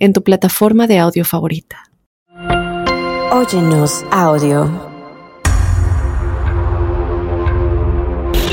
en tu plataforma de audio favorita. Óyenos audio.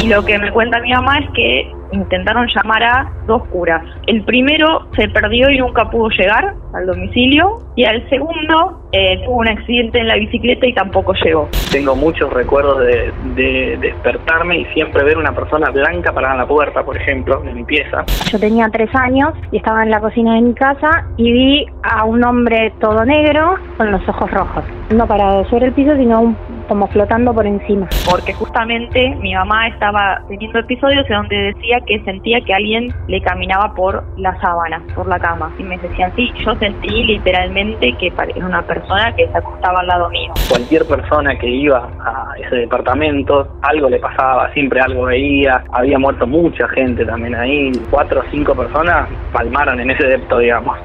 Y lo que me cuenta mi mamá es que intentaron llamar a dos curas. El primero se perdió y nunca pudo llegar al domicilio y al segundo eh, tuvo un accidente en la bicicleta y tampoco llegó. Tengo muchos recuerdos de, despertarme y siempre ver una persona blanca parada en la puerta, por ejemplo, de mi pieza. Yo tenía tres años y estaba en la cocina de mi casa y vi a un hombre todo negro con los ojos rojos. No parado sobre el piso, sino un como flotando por encima. Porque justamente mi mamá estaba teniendo episodios en donde decía que sentía que alguien le caminaba por la sábana, por la cama. Y me decían, sí, yo sentí literalmente que era una persona que se acostaba al lado mío. Cualquier persona que iba a ese departamento, algo le pasaba, siempre algo veía. Había muerto mucha gente también ahí. Cuatro o cinco personas palmaron en ese depto, digamos.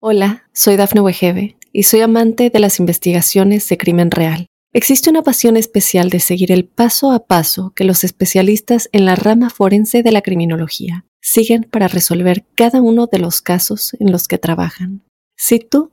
Hola, soy Dafne Wegebe y soy amante de las investigaciones de crimen real. Existe una pasión especial de seguir el paso a paso que los especialistas en la rama forense de la criminología siguen para resolver cada uno de los casos en los que trabajan. Si tú,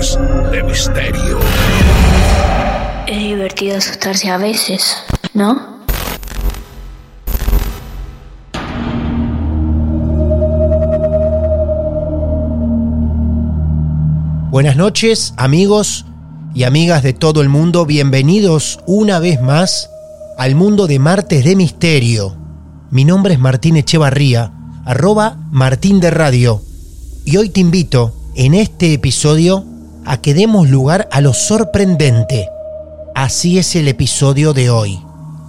De Misterio. Es divertido asustarse a veces, ¿no? Buenas noches, amigos y amigas de todo el mundo. Bienvenidos una vez más al mundo de Martes de Misterio. Mi nombre es Martín Echevarría, arroba Martín de Radio, y hoy te invito en este episodio a que demos lugar a lo sorprendente. Así es el episodio de hoy.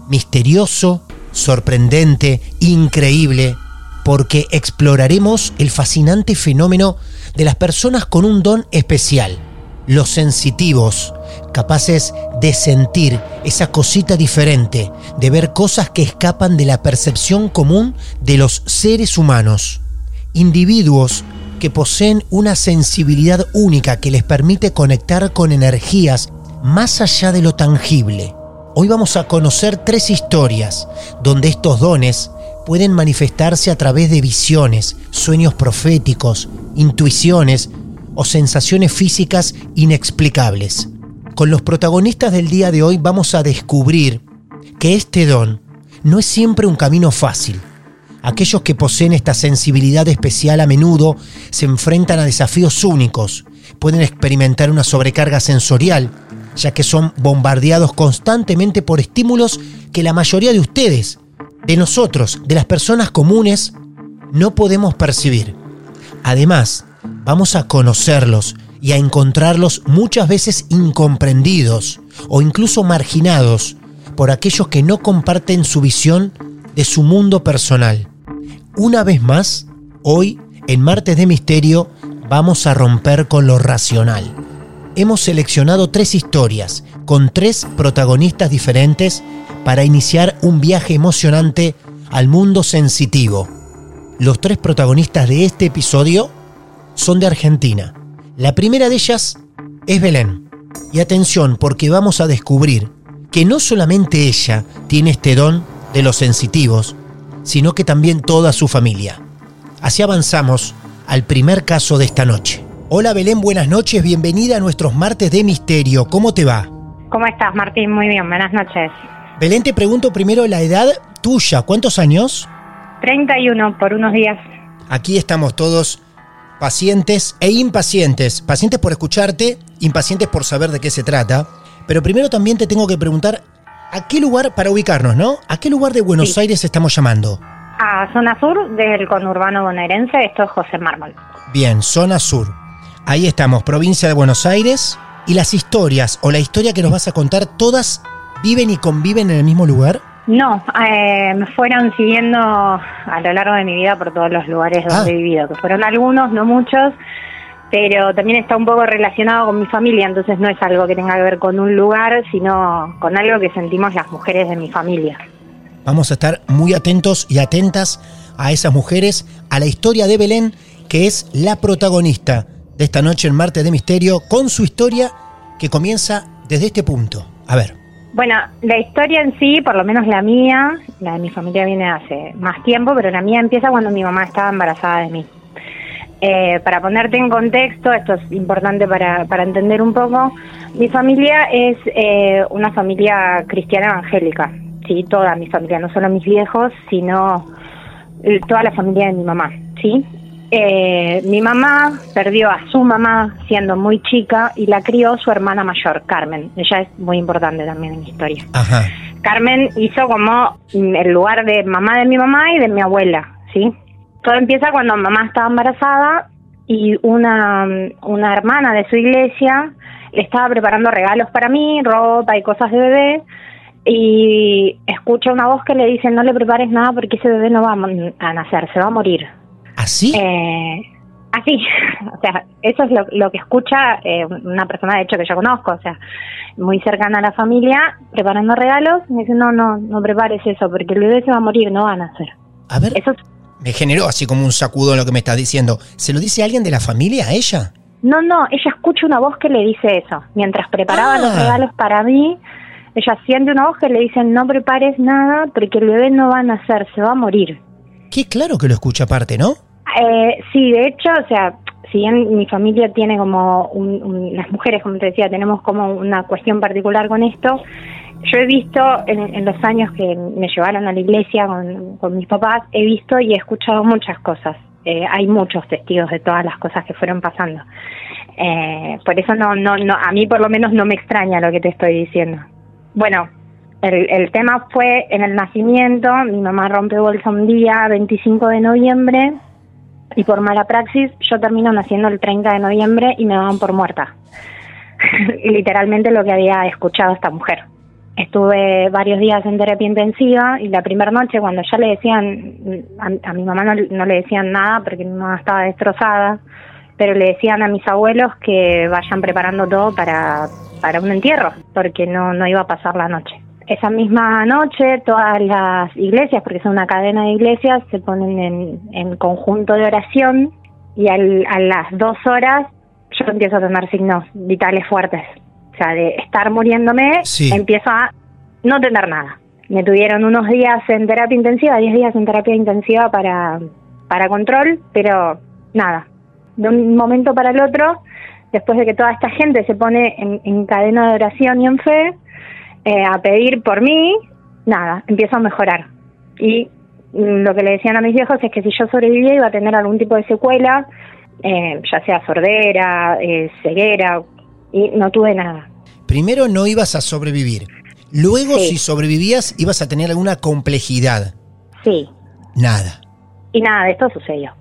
Misterioso, sorprendente, increíble, porque exploraremos el fascinante fenómeno de las personas con un don especial, los sensitivos, capaces de sentir esa cosita diferente, de ver cosas que escapan de la percepción común de los seres humanos. Individuos que poseen una sensibilidad única que les permite conectar con energías más allá de lo tangible. Hoy vamos a conocer tres historias donde estos dones pueden manifestarse a través de visiones, sueños proféticos, intuiciones o sensaciones físicas inexplicables. Con los protagonistas del día de hoy vamos a descubrir que este don no es siempre un camino fácil. Aquellos que poseen esta sensibilidad especial a menudo se enfrentan a desafíos únicos, pueden experimentar una sobrecarga sensorial, ya que son bombardeados constantemente por estímulos que la mayoría de ustedes, de nosotros, de las personas comunes, no podemos percibir. Además, vamos a conocerlos y a encontrarlos muchas veces incomprendidos o incluso marginados por aquellos que no comparten su visión de su mundo personal. Una vez más, hoy, en Martes de Misterio, vamos a romper con lo racional. Hemos seleccionado tres historias con tres protagonistas diferentes para iniciar un viaje emocionante al mundo sensitivo. Los tres protagonistas de este episodio son de Argentina la primera de ellas es Belén. Y atención, porque vamos a descubrir que no solamente ella tiene este don de los sensitivos, sino que también toda su familia. Así avanzamos al primer caso de esta noche. Hola Belén, buenas noches, bienvenida a nuestros martes de misterio. ¿Cómo te va? ¿Cómo estás, Martín? Muy bien, buenas noches. Belén, te pregunto primero la edad tuya. ¿Cuántos años? 31 por unos días. Aquí estamos todos pacientes e impacientes. Pacientes por escucharte, impacientes por saber de qué se trata. Pero primero también te tengo que preguntar, ¿a qué lugar, para ubicarnos, ¿no? ¿A qué lugar de Buenos Aires estamos llamando? A zona sur del conurbano bonaerense, esto es José Mármol. Bien, zona sur. Ahí estamos, provincia de Buenos Aires. ¿Y las historias o la historia que nos vas a contar, todas viven y conviven en el mismo lugar? No, eh, me fueron siguiendo a lo largo de mi vida por todos los lugares donde he vivido, que fueron algunos, no muchos, pero también está un poco relacionado con mi familia, entonces no es algo que tenga que ver con un lugar, sino con algo que sentimos las mujeres de mi familia. Vamos a estar muy atentos y atentas a esas mujeres, a la historia de Belén, que es la protagonista de esta noche en Marte de Misterio, con su historia que comienza desde este punto. A ver. Bueno, la historia en sí, por lo menos la mía, la de mi familia viene hace más tiempo, pero la mía empieza cuando mi mamá estaba embarazada de mí. Eh, para ponerte en contexto, esto es importante para, para entender un poco, mi familia es eh, una familia cristiana evangélica, sí, toda mi familia, no solo mis viejos, sino toda la familia de mi mamá, sí. Eh, mi mamá perdió a su mamá siendo muy chica y la crió su hermana mayor, Carmen. Ella es muy importante también en mi historia. Carmen hizo como el lugar de mamá de mi mamá y de mi abuela, ¿sí? Todo empieza cuando mamá estaba embarazada y una, una hermana de su iglesia le estaba preparando regalos para mí, ropa y cosas de bebé, y escucha una voz que le dice, no le prepares nada porque ese bebé no va a nacer, se va a morir. ¿Así? Eh, así, o sea, eso es lo, que escucha eh, una persona de hecho que yo conozco, o sea, muy cercana a la familia, preparando regalos, me dice, no, no, no prepares eso, porque el bebé se va a morir, no va a nacer. A ver, eso me generó así como un sacudo en lo que me estás diciendo. ¿Se lo dice alguien de la familia a ella? No, no, ella escucha una voz que le dice eso. Mientras preparaba los Ah. regalos para mí, ella siente una voz que le dice, no prepares nada porque el bebé no va a nacer, se va a morir. Qué claro que lo escucha aparte, ¿no? Eh, sí, de hecho, o sea, si bien mi familia tiene como, un, un- las mujeres, como te decía, tenemos como una cuestión particular con esto, yo he visto en, en los años que me llevaron a la iglesia con, mis papás, he visto y he escuchado muchas cosas. Eh, hay muchos testigos de todas las cosas que fueron pasando. Eh, por eso no, no, no, a mí por lo menos no me extraña lo que te estoy diciendo. Bueno, el, el tema fue en el nacimiento, mi mamá rompe bolsa un día, 25 de noviembre, y por mala praxis yo termino naciendo el 30 de noviembre y me daban por muerta. Literalmente lo que había escuchado esta mujer. Estuve varios días en terapia intensiva y la primera noche cuando ya le decían, a, mi mamá no, no le decían nada porque mi mamá estaba destrozada, pero le decían a mis abuelos que vayan preparando todo para, para un entierro, porque no, no iba a pasar la noche. Esa misma noche todas las iglesias, porque son una cadena de iglesias, se ponen en, en conjunto de oración y al- a las dos horas yo empiezo a tener signos vitales fuertes. Sea, de estar muriéndome, Sí. empiezo a no tener nada. Me tuvieron unos días en terapia intensiva, 10 días en terapia intensiva para, para control, pero nada. De un momento para el otro, después de que toda esta gente se pone en, en cadena de oración y en fe, eh, a pedir por mí, nada, empiezo a mejorar. Y lo que le decían a mis viejos es que si yo sobrevivía iba a tener algún tipo de secuela, eh, ya sea sordera, eh, ceguera, y no tuve nada. Primero no ibas a sobrevivir. Luego, Sí. si sobrevivías, ibas a tener alguna complejidad. Sí, Nada. y nada de esto sucedió.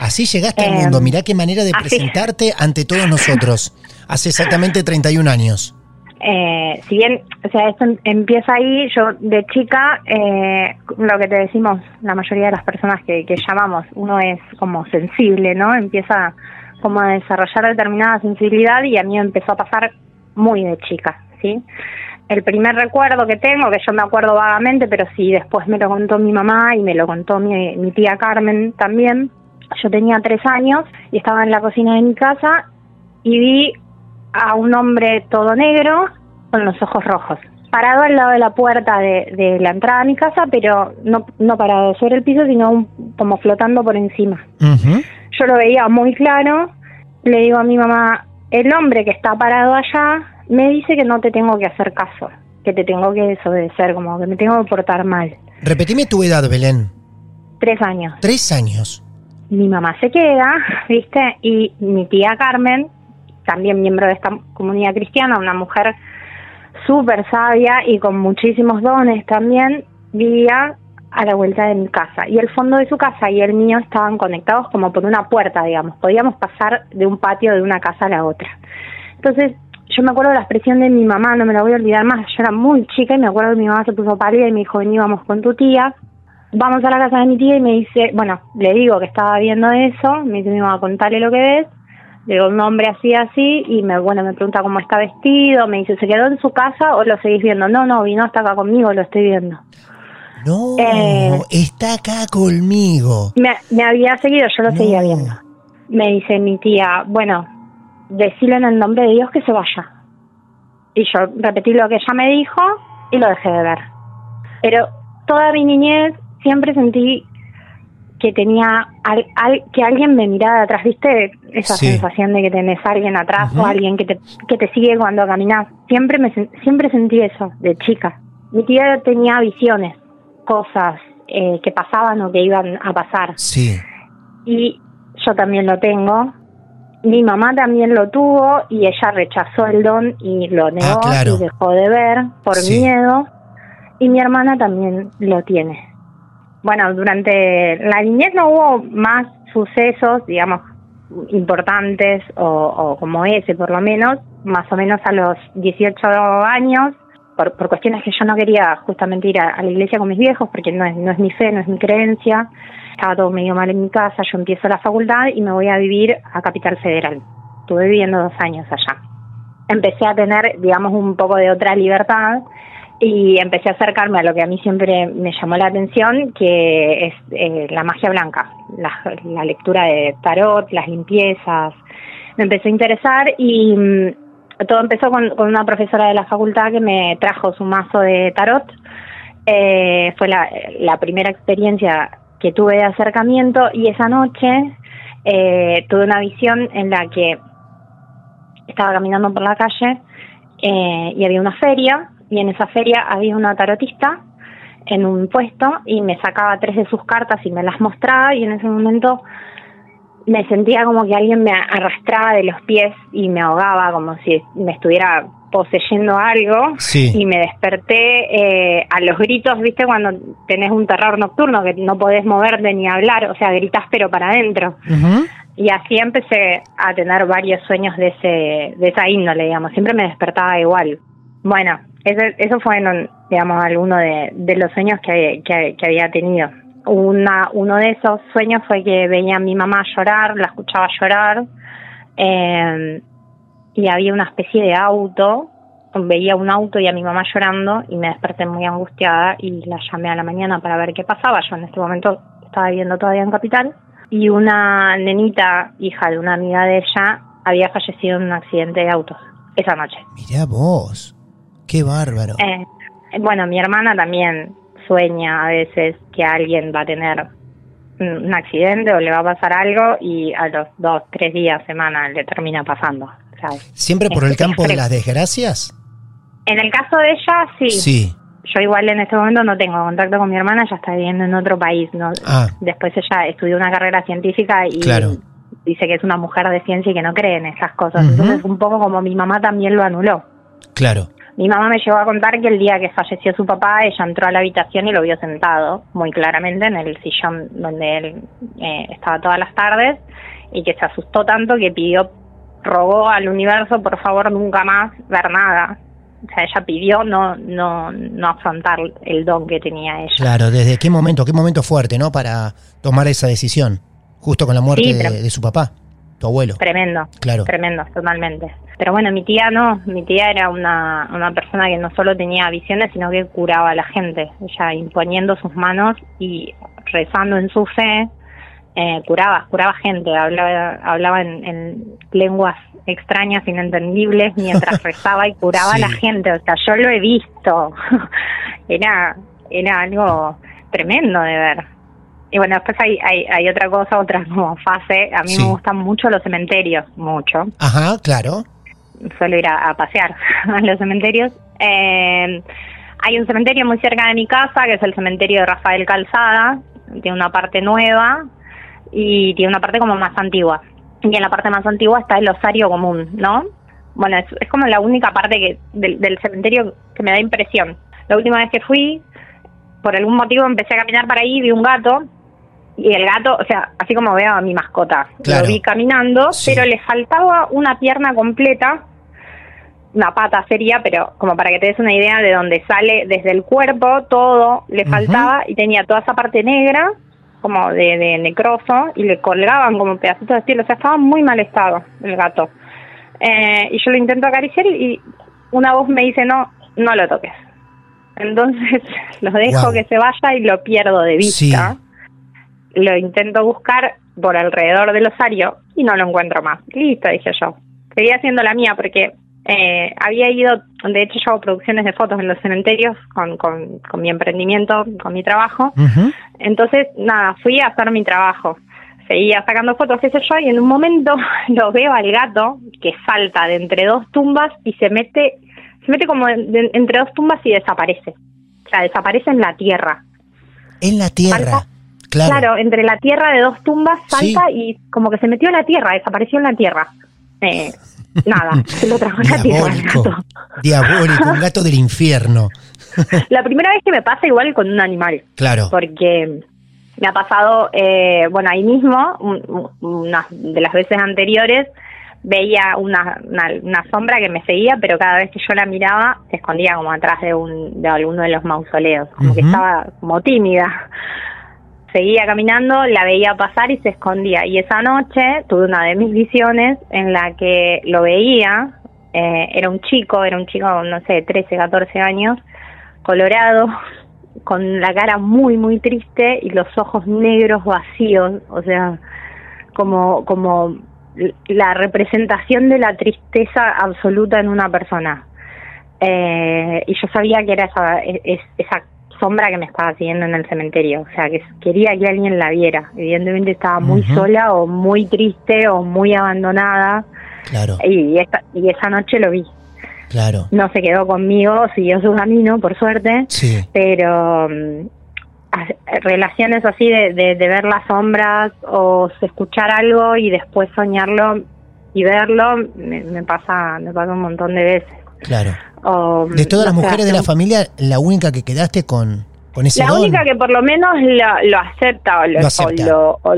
Así llegaste al Em, mundo. Mirá qué manera de así. presentarte ante todos nosotros. Hace exactamente 31 años. Eh, si bien, o sea, esto em- empieza ahí, yo de chica, eh, lo que te decimos la mayoría de las personas que, que llamamos, uno es como sensible, ¿no? Empieza como a desarrollar determinada sensibilidad y a mí empezó a pasar muy de chica, ¿sí? El primer recuerdo que tengo, que yo me acuerdo vagamente, pero sí después me lo contó mi mamá y me lo contó mi, mi tía Carmen también. Yo tenía tres años y estaba en la cocina de mi casa y vi a un hombre todo negro con los ojos rojos, parado al lado de la puerta de, de la entrada a mi casa, pero no, no parado sobre el piso, sino un- como flotando por encima. Yo lo veía muy claro, le digo a mi mamá, el hombre que está parado allá me dice que no te tengo que hacer caso, que te tengo que desobedecer, como que me tengo que portar mal. Repetime tu edad, Belén. Tres años. Tres años. mi mamá se queda, ¿viste? Y mi tía Carmen, también miembro de esta comunidad cristiana, una mujer súper sabia y con muchísimos dones también, vivía a la vuelta de mi casa. Y el fondo de su casa y el mío estaban conectados como por una puerta, digamos. Podíamos pasar de un patio de una casa a la otra. Entonces, yo me acuerdo de la expresión de mi mamá, no me la voy a olvidar más. Yo era muy chica y me acuerdo que mi mamá se puso pálida y me dijo, vení, vamos con tu tía vamos a la casa de mi tía y me dice, bueno, le digo que estaba viendo eso, me dice mi mamá, contale lo que ves, le digo un hombre así, así, y me, bueno, me pregunta cómo está vestido, me dice, ¿se quedó en su casa o lo seguís viendo? No, no, vino hasta acá conmigo, lo estoy viendo. No, Eh. está acá conmigo. Me, me había seguido, yo lo No. seguía viendo. Me dice mi tía, bueno, decirle en el nombre de Dios que se vaya. Y yo repetí lo que ella me dijo y lo dejé de ver. Pero toda mi niñez siempre sentí que tenía al, al- que alguien me miraba de atrás, ¿viste? Esa Sí. sensación de que tenés a alguien atrás o alguien que te, que te sigue cuando caminas. Siempre, me, siempre sentí eso de chica. Mi tía tenía visiones, cosas eh, que pasaban o que iban a pasar Sí. y yo también lo tengo. Mi mamá también lo tuvo y ella rechazó el don y lo negó Ah, claro. y dejó de ver por Sí. miedo. Y mi hermana también lo tiene. Bueno, durante la niñez no hubo más sucesos, digamos, importantes o, o como ese por lo menos, más o menos a los 18 años, por, por cuestiones que yo no quería justamente ir a, la iglesia con mis viejos, porque no es, no es mi fe, no es mi creencia, estaba todo medio mal en mi casa, yo empiezo la facultad y me voy a vivir a Capital Federal. Estuve viviendo dos años allá. Empecé a tener, digamos, un poco de otra libertad y empecé a acercarme a lo que a mí siempre me llamó la atención, que es eh, la magia blanca, la, la lectura de tarot, las limpiezas. Me empecé a interesar y mm, todo empezó con, con una profesora de la facultad que me trajo su mazo de tarot. Eh, fue la, la primera experiencia que tuve de acercamiento y esa noche eh, tuve una visión en la que estaba caminando por la calle eh, y había una feria y en esa feria había una tarotista en un puesto y me sacaba tres de sus cartas y me las mostraba y en ese momento me sentía como que alguien me arrastraba de los pies y me ahogaba como si me estuviera poseyendo algo Sí. y me desperté eh, a los gritos, viste, cuando tenés un terror nocturno que no podés moverte ni hablar, o sea, gritas pero para adentro. Y así empecé a tener varios sueños de ese de esa índole, digamos. Siempre me despertaba igual. Bueno, ese, eso fue, en, digamos, alguno de, de los sueños que, que, que había tenido. Una, uno de esos sueños fue que veía a mi mamá llorar, la escuchaba llorar, eh, y había una especie de auto, veía un auto y a mi mamá llorando, y me desperté muy angustiada y la llamé a la mañana para ver qué pasaba. Yo en este momento estaba viviendo todavía en Capital, y una nenita, hija de una amiga de ella, había fallecido en un accidente de autos esa noche. Mirá vos. Qué bárbaro. Eh, bueno, mi hermana también sueña a veces que alguien va a tener un accidente o le va a pasar algo y a los dos, tres días, semana le termina pasando. ¿sabes? ¿Siempre por es- el campo de las desgracias? En el caso de ella, sí. Sí. Yo igual en este momento no tengo contacto con mi hermana, ella está viviendo en otro país. ¿no? Ah, Después ella estudió una carrera científica y Claro. dice que es una mujer de ciencia y que no cree en esas cosas. Ujú. Entonces un poco como mi mamá también lo anuló. claro. Mi mamá me llegó a contar que el día que falleció su papá, ella entró a la habitación y lo vio sentado muy claramente en el sillón donde él eh, estaba todas las tardes y que se asustó tanto que pidió, rogó al universo por favor nunca más ver nada. O sea, ella pidió no no no afrontar el don que tenía ella. Claro, ¿desde qué momento? ¿Qué momento fuerte, no? Para tomar esa decisión. Justo con la muerte Sí, de, pero- de su papá, tu abuelo. Tremendo. Claro. Tremendo, totalmente. Pero bueno, mi tía no, mi tía era una, una persona que no solo tenía visiones, sino que curaba a la gente. Ella imponiendo sus manos y rezando en su fe, eh, curaba, curaba gente, hablaba, hablaba en, en lenguas extrañas, inentendibles, mientras rezaba y curaba a la gente. O sea, yo lo he visto. era, era algo tremendo de ver. Y bueno, después hay, hay, hay otra cosa, otra como fase. A mí Sí. me gustan mucho los cementerios, mucho Ajá, claro. suelo ir a, a pasear a los cementerios. Eh, hay un cementerio muy cerca de mi casa, que es el cementerio de Rafael Calzada. Tiene una parte nueva y tiene una parte como más antigua. Y en la parte más antigua está el osario común, ¿no? Bueno, es, es como la única parte que del, del cementerio que me da impresión. La última vez que fui, por algún motivo empecé a caminar para ahí, vi un gato y el gato, o sea, así como veo a mi mascota, Claro. lo vi caminando, Sí. pero le faltaba una pierna completa, una pata sería, pero como para que te des una idea de dónde sale desde el cuerpo, todo le faltaba y tenía toda esa parte negra, como de, de necroso, y le colgaban como pedacitos de piel, o sea, estaba muy mal estado el gato. Eh, y yo lo intento acariciar y una voz me dice, no, no lo toques. Entonces lo dejo que se vaya y lo pierdo de vista. Lo intento buscar por alrededor del osario y no lo encuentro más. Listo, dije yo. Seguía haciendo la mía porque eh, había ido, de hecho yo hago producciones de fotos en los cementerios con, con, con mi emprendimiento, con mi trabajo. Entonces, nada, fui a hacer mi trabajo. Seguía sacando fotos, qué sé yo, y en un momento lo veo al gato que salta de entre dos tumbas y se mete, se mete como de- de- entre dos tumbas y desaparece. O sea, desaparece en la tierra. En la tierra. Salta. Claro. Claro, entre la tierra de dos tumbas Sí. salta y como que se metió en la tierra, desapareció en la tierra. Eh, nada, se lo tragó la tierra el gato. Diabólico, un gato del infierno. La primera vez que me pasa igual con un animal. Claro. porque me ha pasado, eh, bueno, ahí mismo, un- un- unas de las veces anteriores, veía una, una, una sombra que me seguía, pero cada vez que yo la miraba, se escondía como atrás de, un, de alguno de los mausoleos, como que estaba como tímida. Seguía caminando, la veía pasar y se escondía. Y esa noche tuve una de mis visiones en la que lo veía, eh, era un chico, era un chico, no sé, 13, 14 años, colorado, con la cara muy, muy triste y los ojos negros vacíos, o sea, como, como la representación de la tristeza absoluta en una persona. Eh, y yo sabía que era esa, es- esa sombra que me estaba siguiendo en el cementerio, o sea, que quería que alguien la viera. Evidentemente estaba muy sola o muy triste o muy abandonada Claro, y esa, y esa noche lo vi. claro. No se quedó conmigo, siguió su camino, por suerte Sí. pero mm, relaciones así de, de, de ver las sombras o escuchar algo y después soñarlo y verlo me, me pasa me pasa un montón de veces Claro. O, De todas las mujeres de la familia, la única que quedaste con, con ese la don. única que por lo menos lo, lo acepta o lo, Lo acepta. o lo- o-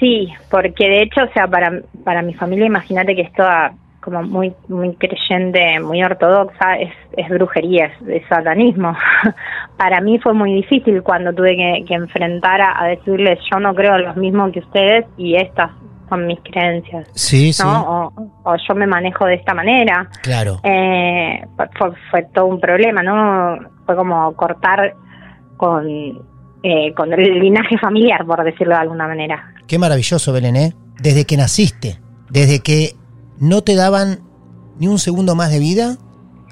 sí porque de hecho o sea para para mi familia imagínate que es toda como muy muy creyente muy ortodoxa es, es brujería es, es satanismo para mí fue muy difícil cuando tuve que, que enfrentar a, a decirles yo no creo lo mismo que ustedes y estas mis creencias Sí, sí. ¿no? o, o yo me manejo de esta manera Claro. eh, fue, fue todo un problema, ¿no? Fue como cortar con, eh, con el linaje familiar, por decirlo de alguna manera. Qué maravilloso, Belén, ¿eh? Desde que naciste, desde que no te daban ni un segundo más de vida,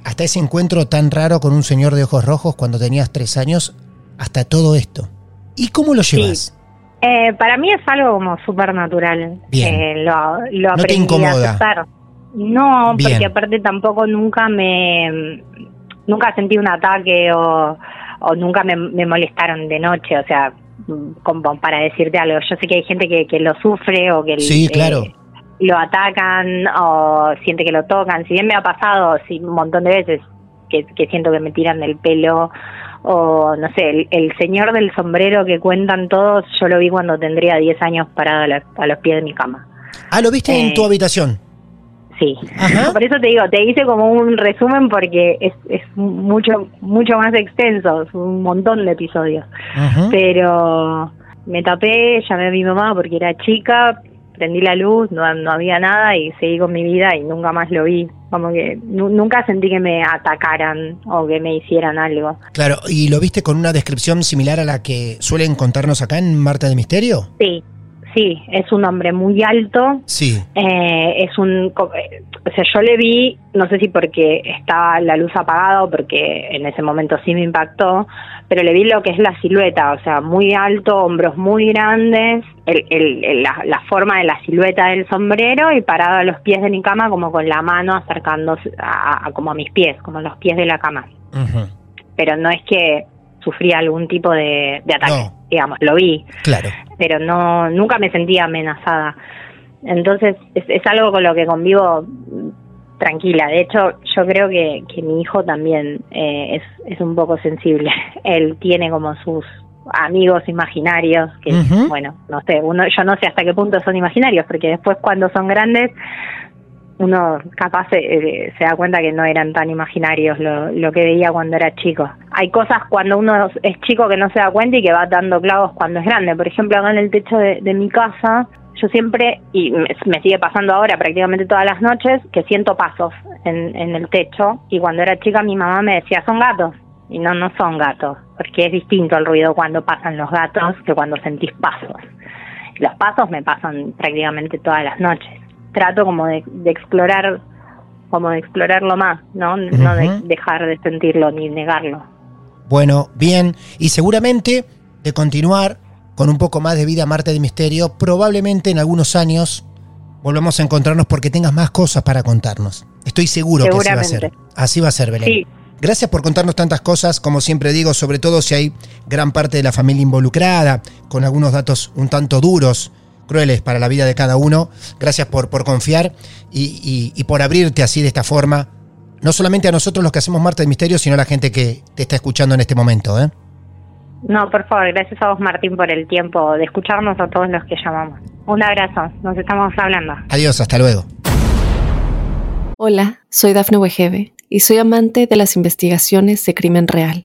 hasta ese encuentro tan raro con un señor de ojos rojos cuando tenías tres años, hasta todo esto. ¿Y cómo lo llevas? Eh, para mí es algo como súper natural. Bien. Eh, lo, lo No te a incomoda. aceptar. No, Bien. porque aparte tampoco nunca me... Nunca sentí un ataque o, o nunca me, me molestaron de noche, o sea, como para decirte algo. Yo sé que hay gente que, que lo sufre o que Sí, eh, claro. lo atacan o siente que lo tocan. Si bien me ha pasado sí, un montón de veces que, que siento que me tiran del pelo o no sé, el, el señor del sombrero que cuentan todos, yo lo vi cuando tendría 10 años parado a, la- a los pies de mi cama. Ah, lo viste en Eh, tu habitación. Sí, Ajá. por eso te digo, te hice como un resumen porque es, es mucho mucho más extenso, es un montón de episodios. Pero me tapé, llamé a mi mamá porque era chica, prendí la luz, no, no había nada y seguí con mi vida y nunca más lo vi. Como que nu- nunca sentí que me atacaran o que me hicieran algo. Claro, ¿y lo viste con una descripción similar a la que suelen contarnos acá en Marta de Misterio? Sí, sí, es un hombre muy alto. Sí. Eh, es un. eh, O sea, yo le vi, no sé si porque estaba la luz apagada o porque en ese momento sí me impactó, pero le vi lo que es la silueta, o sea, muy alto, hombros muy grandes, el, el- el- la, la forma de la silueta del sombrero y parado a los pies de mi cama como con la mano acercándose a, a- como a mis pies, como a los pies de la cama. Pero no es que sufría algún tipo de, de ataque, No. Digamos, lo vi Claro. pero no nunca me sentía amenazada. Entonces es, es algo con lo que convivo tranquila. De hecho, yo creo que, que mi hijo también eh, es, es un poco sensible. Él tiene como sus amigos imaginarios que bueno no sé uno yo no sé hasta qué punto son imaginarios porque después cuando son grandes uno capaz eh, se da cuenta que no eran tan imaginarios lo, que veía cuando era chico. Hay cosas cuando uno es chico que no se da cuenta y que va dando clavos cuando es grande. Por ejemplo, acá en el techo de, mi casa, yo siempre, y me, me sigue pasando ahora prácticamente todas las noches, que siento pasos en, en el techo. Y cuando era chica mi mamá me decía, son gatos. Y no, no son gatos, porque es distinto el ruido cuando pasan los gatos que cuando sentís pasos. Los pasos me pasan prácticamente todas las noches. Trato como de, de explorar, como de explorarlo más, ¿no? No de dejar de sentirlo ni negarlo. Bueno, bien. Y seguramente de continuar con un poco más de vida Marte de Misterio, probablemente en algunos años volvamos a encontrarnos porque tengas más cosas para contarnos. Estoy seguro que así va a ser. Así va a ser, Belén. Sí, Gracias por contarnos tantas cosas, como siempre digo, sobre todo si hay gran parte de la familia involucrada, con algunos datos un tanto duros, crueles para la vida de cada uno. Gracias por, por confiar y, y- y por abrirte así de esta forma, no solamente a nosotros los que hacemos Marte de Misterio, sino a la gente que te está escuchando en este momento. ¿eh? no, por favor, gracias a vos Martín por el tiempo de escucharnos a todos los que llamamos. Un abrazo, nos estamos hablando. Adiós, hasta luego. Hola, soy Dafne Wegebe y soy amante de las investigaciones de crimen real.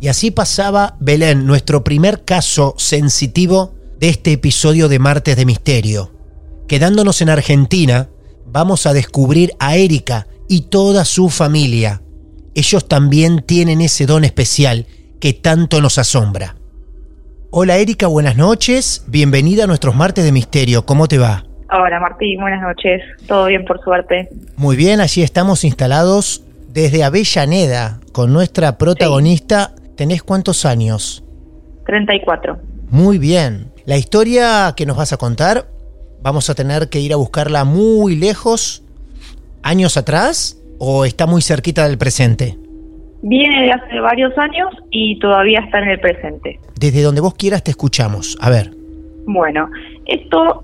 Y así pasaba Belén, nuestro primer caso sensitivo de este episodio de Martes de Misterio. Quedándonos en Argentina, vamos a descubrir a Erika y toda su familia. Ellos también tienen ese don especial que tanto nos asombra. Hola Erika, buenas noches. Bienvenida a nuestros Martes de Misterio. ¿Cómo te va? Hola Martín, buenas noches. Todo bien por suerte. Muy bien, allí estamos instalados desde Avellaneda con nuestra protagonista. ¿Tenés cuántos años? 34. Muy bien. La historia que nos vas a contar, vamos a tener que ir a buscarla muy lejos, años atrás, o está muy cerquita del presente. Viene de hace varios años y todavía está en el presente. Desde donde vos quieras te escuchamos. A ver. Bueno, esto,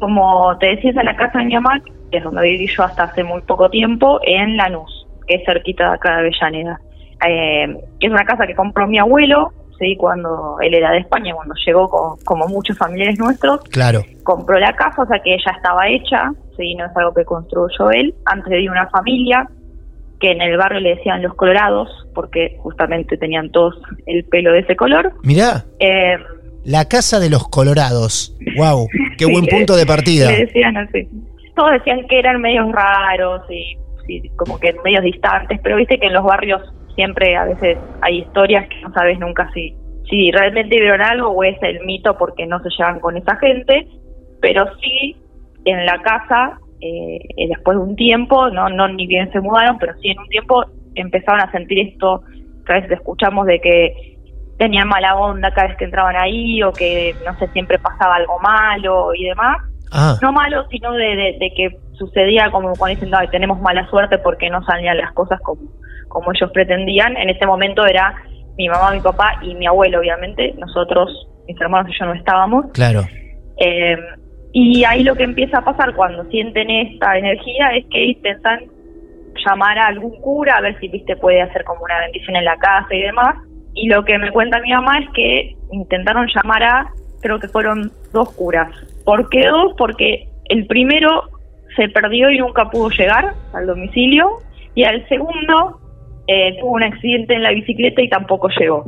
como te decía, es en la casa de mi mamá, que es donde viví yo hasta hace muy poco tiempo, en Lanús, que es cerquita de acá de Avellaneda. Eh, es una casa que compró mi abuelo, sí, cuando él era de España, cuando llegó con- como muchos familiares nuestros, Claro. compró la casa, o sea que ya estaba hecha, sí, no es algo que construyó él. Antes de una familia que en el barrio le decían los colorados, porque justamente tenían todos el pelo de ese color. Mirá, Eh, la casa de los colorados. Wow, qué buen punto de partida. Le decían así. Todos decían que eran medios raros y, como que medios distantes, pero viste que en los barrios siempre a veces hay historias que no sabes nunca si, si realmente vieron algo o es el mito porque no se llevan con esa gente, pero sí en la casa, eh, eh, después de un tiempo, no, no ni bien se mudaron, pero sí en un tiempo empezaron a sentir esto que a veces escuchamos de que tenían mala onda cada vez que entraban ahí o que no sé siempre pasaba algo malo y demás. Ah, no malo sino de, de- de que sucedía como cuando dicen "Ay, tenemos mala suerte porque no salían las cosas como como ellos pretendían en ese momento era mi mamá mi papá y mi abuelo obviamente nosotros mis hermanos y yo no estábamos claro. eh, y ahí lo que empieza a pasar cuando sienten esta energía es que intentan llamar a algún cura a ver si viste puede hacer como una bendición en la casa y demás. Y lo que me cuenta mi mamá es que intentaron llamar a, creo que fueron dos curas. ¿Por qué dos? Porque El primero se perdió y nunca pudo llegar al domicilio y al segundo eh, tuvo un accidente en la bicicleta y tampoco llegó.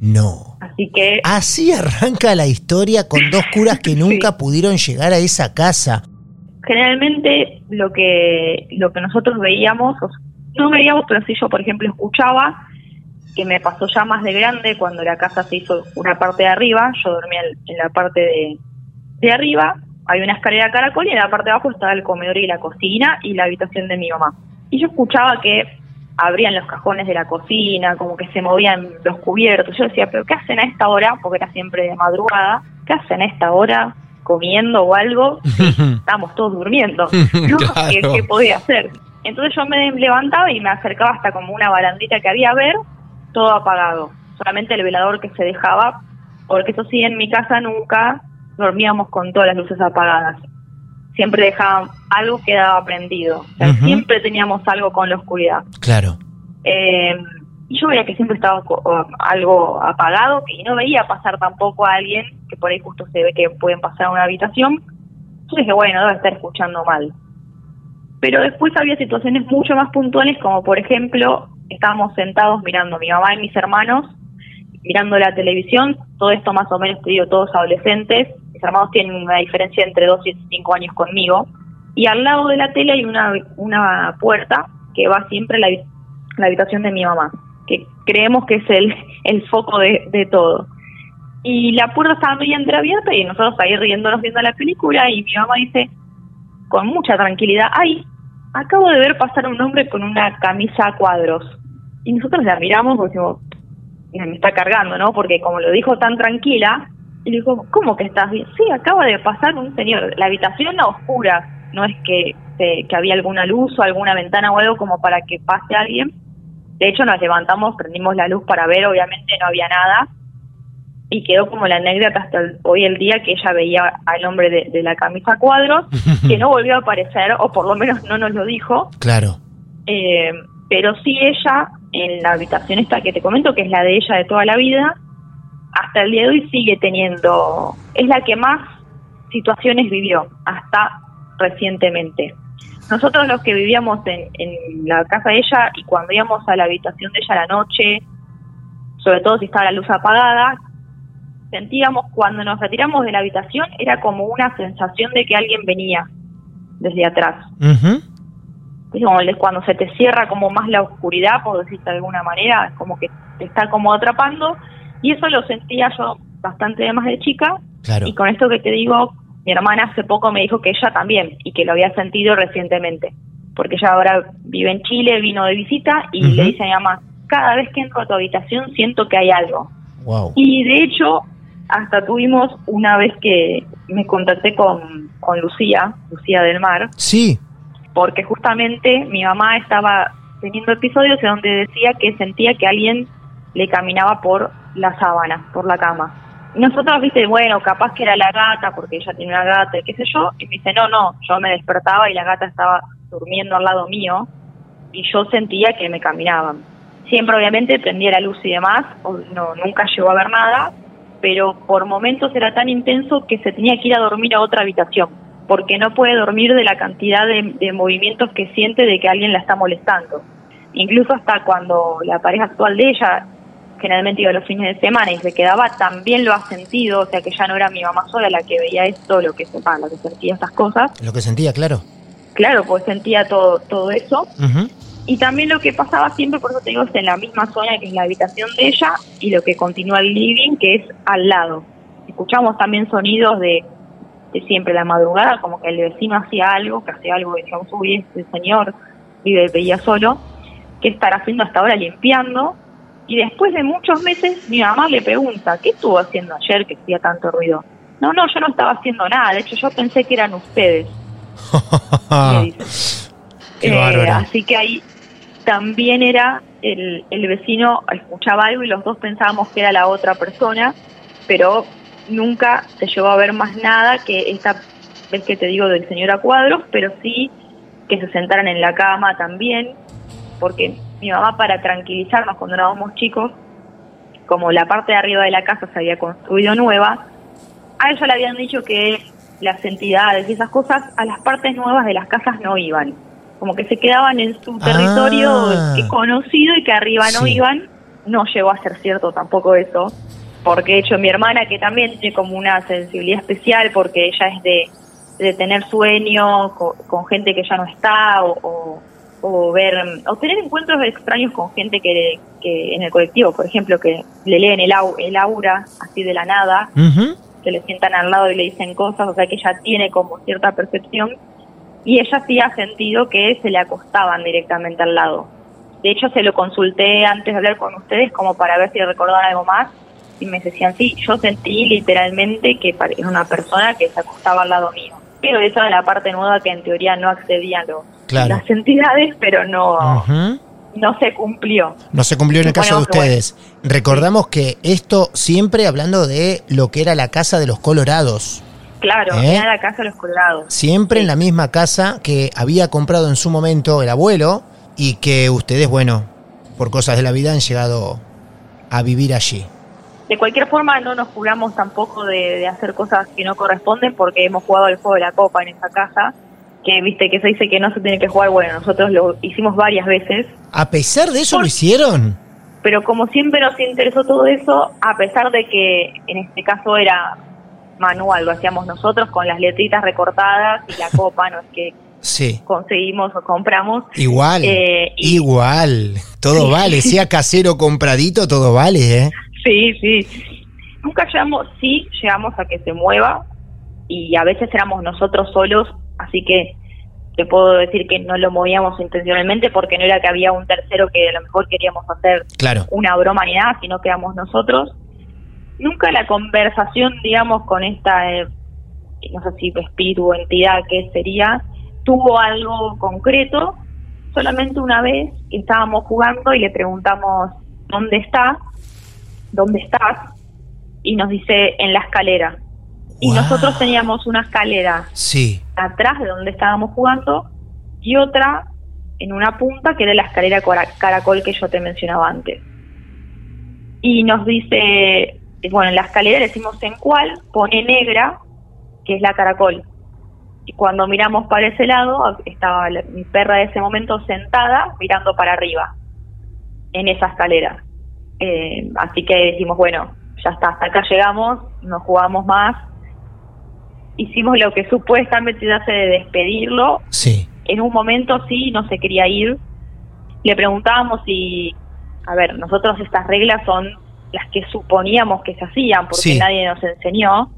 No. Así que Así arranca la historia con dos curas que nunca pudieron llegar a esa casa. generalmente lo que lo que nosotros veíamos, o sea, no veíamos, pero sí yo por ejemplo escuchaba que me pasó ya más de grande cuando la casa se hizo una parte de arriba, yo dormía en la parte de, de arriba, había una escalera de caracol y en la parte de abajo estaba el comedor y la cocina y la habitación de mi mamá. Y yo escuchaba que abrían los cajones de la cocina, como que se movían los cubiertos. Yo decía, pero ¿qué hacen a esta hora? Porque era siempre de madrugada. ¿Qué hacen a esta hora? ¿Comiendo o algo? Estábamos todos durmiendo. ¿no? Claro. ¿Qué, qué podía hacer? Entonces yo me levantaba y me acercaba hasta como una barandita que había a ver, todo apagado. Solamente el velador que se dejaba, porque eso sí, en mi casa nunca dormíamos con todas las luces apagadas. Siempre dejaban algo quedaba prendido. O sea, siempre teníamos algo con la oscuridad. Claro. Eh, y yo veía que siempre estaba algo apagado que- y no veía pasar tampoco a alguien que por ahí justo se ve que pueden pasar a una habitación. Yo dije, bueno, debe estar escuchando mal. Pero después había situaciones mucho más puntuales, como por ejemplo, estábamos sentados mirando mi mamá y mis hermanos, mirando la televisión, todo esto más o menos, te digo, todos adolescentes, mis hermanos tienen una diferencia entre 2 y 5 años conmigo, y al lado de la tele hay una, una puerta que va siempre a la, la habitación de mi mamá, que creemos que es el, el foco de, de todo. Y la puerta estaba medio entreabierta y nosotros ahí riéndonos viendo la película y mi mamá dice con mucha tranquilidad, ay, acabo de ver pasar un hombre con una camisa a cuadros. Y nosotros la miramos porque decimos, me está cargando, ¿no? Porque como lo dijo tan tranquila, y le dijo, ¿cómo que estás bien? Sí, acaba de pasar un señor. La habitación a oscura, no es que, que, que había alguna luz o alguna ventana o algo como para que pase alguien. De hecho, nos levantamos, prendimos la luz para ver, obviamente no había nada. Y quedó como la anécdota hasta el- hoy el día que ella veía al hombre de, de la camisa cuadros, que no volvió a aparecer, o por lo menos no nos lo dijo. Claro. Eh, pero sí ella, en la habitación esta que te comento, que es la de ella de toda la vida, hasta el día de hoy sigue teniendo, es la que más situaciones vivió, hasta recientemente. Nosotros los que vivíamos en, en la casa de ella y cuando íbamos a la habitación de ella a la noche, sobre todo si estaba la luz apagada, sentíamos cuando nos retiramos de la habitación era como una sensación de que alguien venía desde atrás. Ujú. Es como el- cuando se te cierra como más la oscuridad, por decirte de alguna manera, es como que te está como atrapando. Y eso lo sentía yo bastante más de chica. Claro. Y con esto que te digo, mi hermana hace poco me dijo que ella también, y que lo había sentido recientemente. Porque ella ahora vive en Chile, vino de visita, y le dice a mi mamá, cada vez que entro a tu habitación siento que hay algo. Wow. Y de hecho, hasta tuvimos una vez que me contacté con, con Lucía, Lucía del Mar, Sí. porque justamente mi mamá estaba teniendo episodios en donde decía que sentía que alguien le caminaba por la sábana, por la cama. Y nosotros, viste, bueno, capaz que era la gata, porque ella tiene una gata, y qué sé yo, y me dice, no, no, yo me despertaba y la gata estaba durmiendo al lado mío, y yo sentía que me caminaban. Siempre, obviamente, prendía la luz y demás, no, nunca llegó a ver nada, pero por momentos era tan intenso que se tenía que ir a dormir a otra habitación, porque no puede dormir de la cantidad de movimientos que siente de que alguien la está molestando. Incluso hasta cuando la pareja actual de ella generalmente iba los fines de semana y se quedaba, también lo ha sentido, o sea que ya no era mi mamá sola la que veía esto, lo que sepa, la que sentía estas cosas. Lo que sentía, claro. Claro, pues sentía todo, todo eso. Y también lo que pasaba siempre, por eso te digo, es en la misma zona que es la habitación de ella y lo que continúa el living, que es al lado. Escuchamos también sonidos de, de siempre la madrugada, como que el vecino hacía algo, que hacía algo, y decíamos, uy, este señor vive, veía solo, ¿qué estará haciendo hasta ahora limpiando? Y después de muchos meses, mi mamá le pregunta, ¿qué estuvo haciendo ayer que hacía tanto ruido? No, no, yo no estaba haciendo nada, de hecho yo pensé que eran ustedes. Qué Eh, así que ahí también era el, el vecino escuchaba algo y los dos pensábamos que era la otra persona, pero nunca se llegó a ver más nada que esta vez que te digo del señor a cuadros, pero sí que se sentaran en la cama también, porque mi mamá para tranquilizarnos cuando éramos chicos, como la parte de arriba de la casa se había construido nueva, a ella le habían dicho que las entidades y esas cosas a las partes nuevas de las casas no iban. Como que se quedaban en su territorio Ah. que conocido y que arriba no Sí. iban. No llegó a ser cierto tampoco eso. Porque de hecho mi hermana, que también tiene como una sensibilidad especial, porque ella es de, de tener sueños con, con gente que ya no está, o, o, o ver, o tener encuentros extraños con gente que, que en el colectivo, por ejemplo, que le leen el, au- el aura así de la nada, Ujú. que le sientan al lado y le dicen cosas, o sea que ella tiene como cierta percepción y ella sí ha sentido que se le acostaban directamente al lado. De hecho se lo consulté antes de hablar con ustedes como para ver si recordaban algo más y me decían, sí, yo sentí literalmente que era una persona que se acostaba al lado mío. Pero esa era la parte nueva que en teoría no accedían los, Claro. las entidades, pero no, no se cumplió. No se cumplió en el caso de Suponemos que bueno. ustedes. Recordamos que esto siempre hablando de lo que era la casa de los colorados. Claro, ¿Eh? era la casa de los colorados. Siempre en la misma casa que había comprado en su momento el abuelo y que ustedes, bueno, por cosas de la vida han llegado a vivir allí. De cualquier forma, no nos juramos tampoco de, de hacer cosas que no corresponden porque hemos jugado el juego de la copa en esa casa, que viste que se dice que no se tiene que jugar, bueno, nosotros lo hicimos varias veces, A pesar de eso lo hicieron. pero como siempre nos interesó todo eso, a pesar de que en este caso era manual, lo hacíamos nosotros con las letritas recortadas y la copa, no es que Sí. conseguimos o compramos. Igual. Eh, y- Igual. Todo Sí. vale. Sea casero compradito, todo vale, ¿eh? Sí, sí. Nunca llegamos, sí, llegamos a que se mueva y a veces éramos nosotros solos, así que te puedo decir que no lo movíamos intencionalmente porque no era que había un tercero que a lo mejor queríamos hacer Claro. una broma ni nada, sino que éramos nosotros. Nunca la conversación, digamos, con esta, eh, no sé si espíritu o entidad que sería, tuvo algo concreto. Solamente una vez estábamos jugando y le preguntamos, ¿dónde está? ¿Dónde estás? Y nos dice, en la escalera. Y nosotros teníamos una escalera Sí. Atrás de donde estábamos jugando y otra en una punta que era la escalera caracol que yo te mencionaba antes. Y nos dice, bueno, en la escalera le decimos en cuál, pone negra, que es la caracol. Y cuando miramos para ese lado, estaba mi perra de ese momento sentada mirando para arriba, en esa escalera. Eh, así que decimos, bueno, ya está, hasta acá llegamos, no jugamos más. Hicimos lo que supuestamente hace de despedirlo. Sí. En un momento sí, no se quería ir. Le preguntábamos si, a ver, nosotros estas reglas son las que suponíamos que se hacían porque Sí. nadie nos enseñó.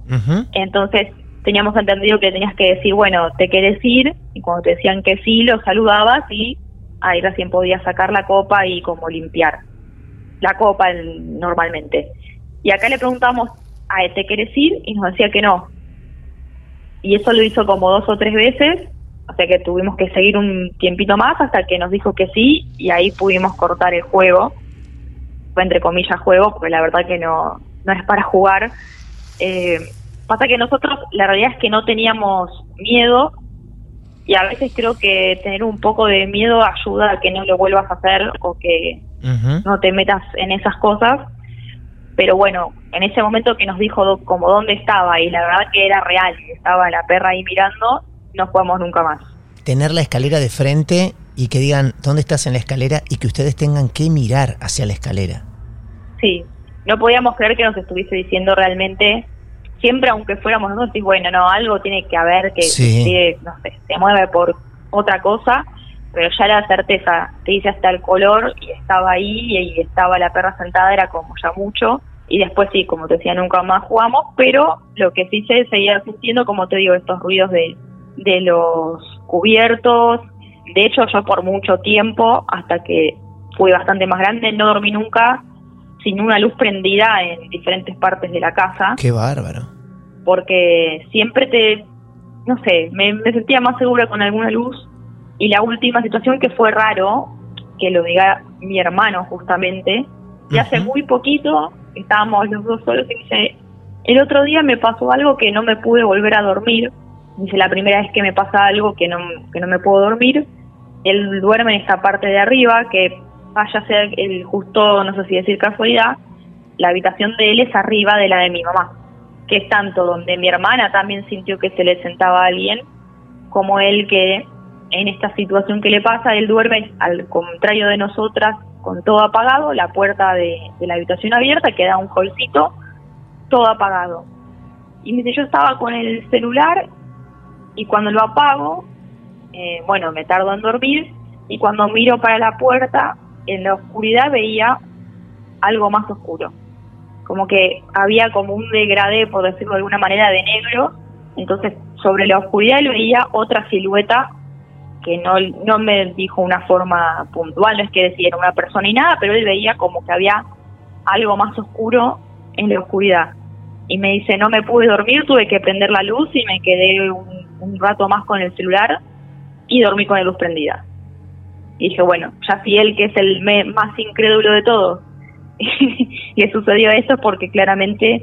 Entonces teníamos entendido que tenías que decir, bueno, te querés ir, y cuando te decían que sí, lo saludabas y ahí recién podías sacar la copa y como limpiar la copa el- normalmente. Y acá le preguntamos, a ¿te querés ir? Y nos decía que no. Y eso lo hizo como dos o tres veces, o sea que tuvimos que seguir un tiempito más hasta que nos dijo que sí y ahí pudimos cortar el juego. Fue entre comillas juego, porque la verdad que no, no es para jugar. Eh, pasa que nosotros la realidad es que no teníamos miedo y a veces creo que tener un poco de miedo ayuda a que no lo vuelvas a hacer o que no te metas en esas cosas. Pero bueno, en ese momento que nos dijo como dónde estaba y la verdad que era real, estaba la perra ahí mirando, no jugamos nunca más. Tener la escalera de frente y que digan dónde estás en la escalera y que ustedes tengan que mirar hacia la escalera. Sí, no podíamos creer que nos estuviese diciendo realmente, siempre aunque fuéramos nosotros, bueno, no, algo tiene que haber que, Sí. que, no sé, se mueve por otra cosa, pero ya la certeza, te dice hasta el color y estaba ahí y estaba la perra sentada, era como ya mucho. Y después sí, como te decía, nunca más jugamos, pero lo que sí se seguía sintiendo, como te digo, estos ruidos de, de los cubiertos. De hecho, yo por mucho tiempo, hasta que fui bastante más grande, no dormí nunca sin una luz prendida en diferentes partes de la casa, Qué bárbaro. porque siempre te, no sé, me, me sentía más segura con alguna luz. Y la última situación que fue raro, que lo diga mi hermano justamente, y hace muy poquito estábamos los dos solos y me dice, el otro día me pasó algo que no me pude volver a dormir. Dice, la primera vez que me pasa algo que no, que no me puedo dormir. Él duerme en esta parte de arriba, que vaya a ser el justo, no sé si decir casualidad, la habitación de él es arriba de la de mi mamá. que es tanto donde mi hermana también sintió que se le sentaba a alguien, como él que en esta situación que le pasa, él duerme al contrario de nosotras, con todo apagado, la puerta de, la habitación abierta, queda un holcito, todo apagado. Y me dice, yo estaba con el celular y cuando lo apago, eh, bueno, me tardo en dormir y cuando miro para la puerta, en la oscuridad veía algo más oscuro. Como que había como un degradé, por decirlo de alguna manera, de negro. Entonces, sobre la oscuridad él veía otra silueta que no, no me dijo una forma puntual, no es que decía era una persona y nada, pero él veía como que había algo más oscuro en la oscuridad. Y me dice, no me pude dormir, tuve que prender la luz y me quedé un, un rato más con el celular y dormí con la luz prendida. Y dije, bueno, ya si él, que es el me- más incrédulo de todos, le sucedió eso porque claramente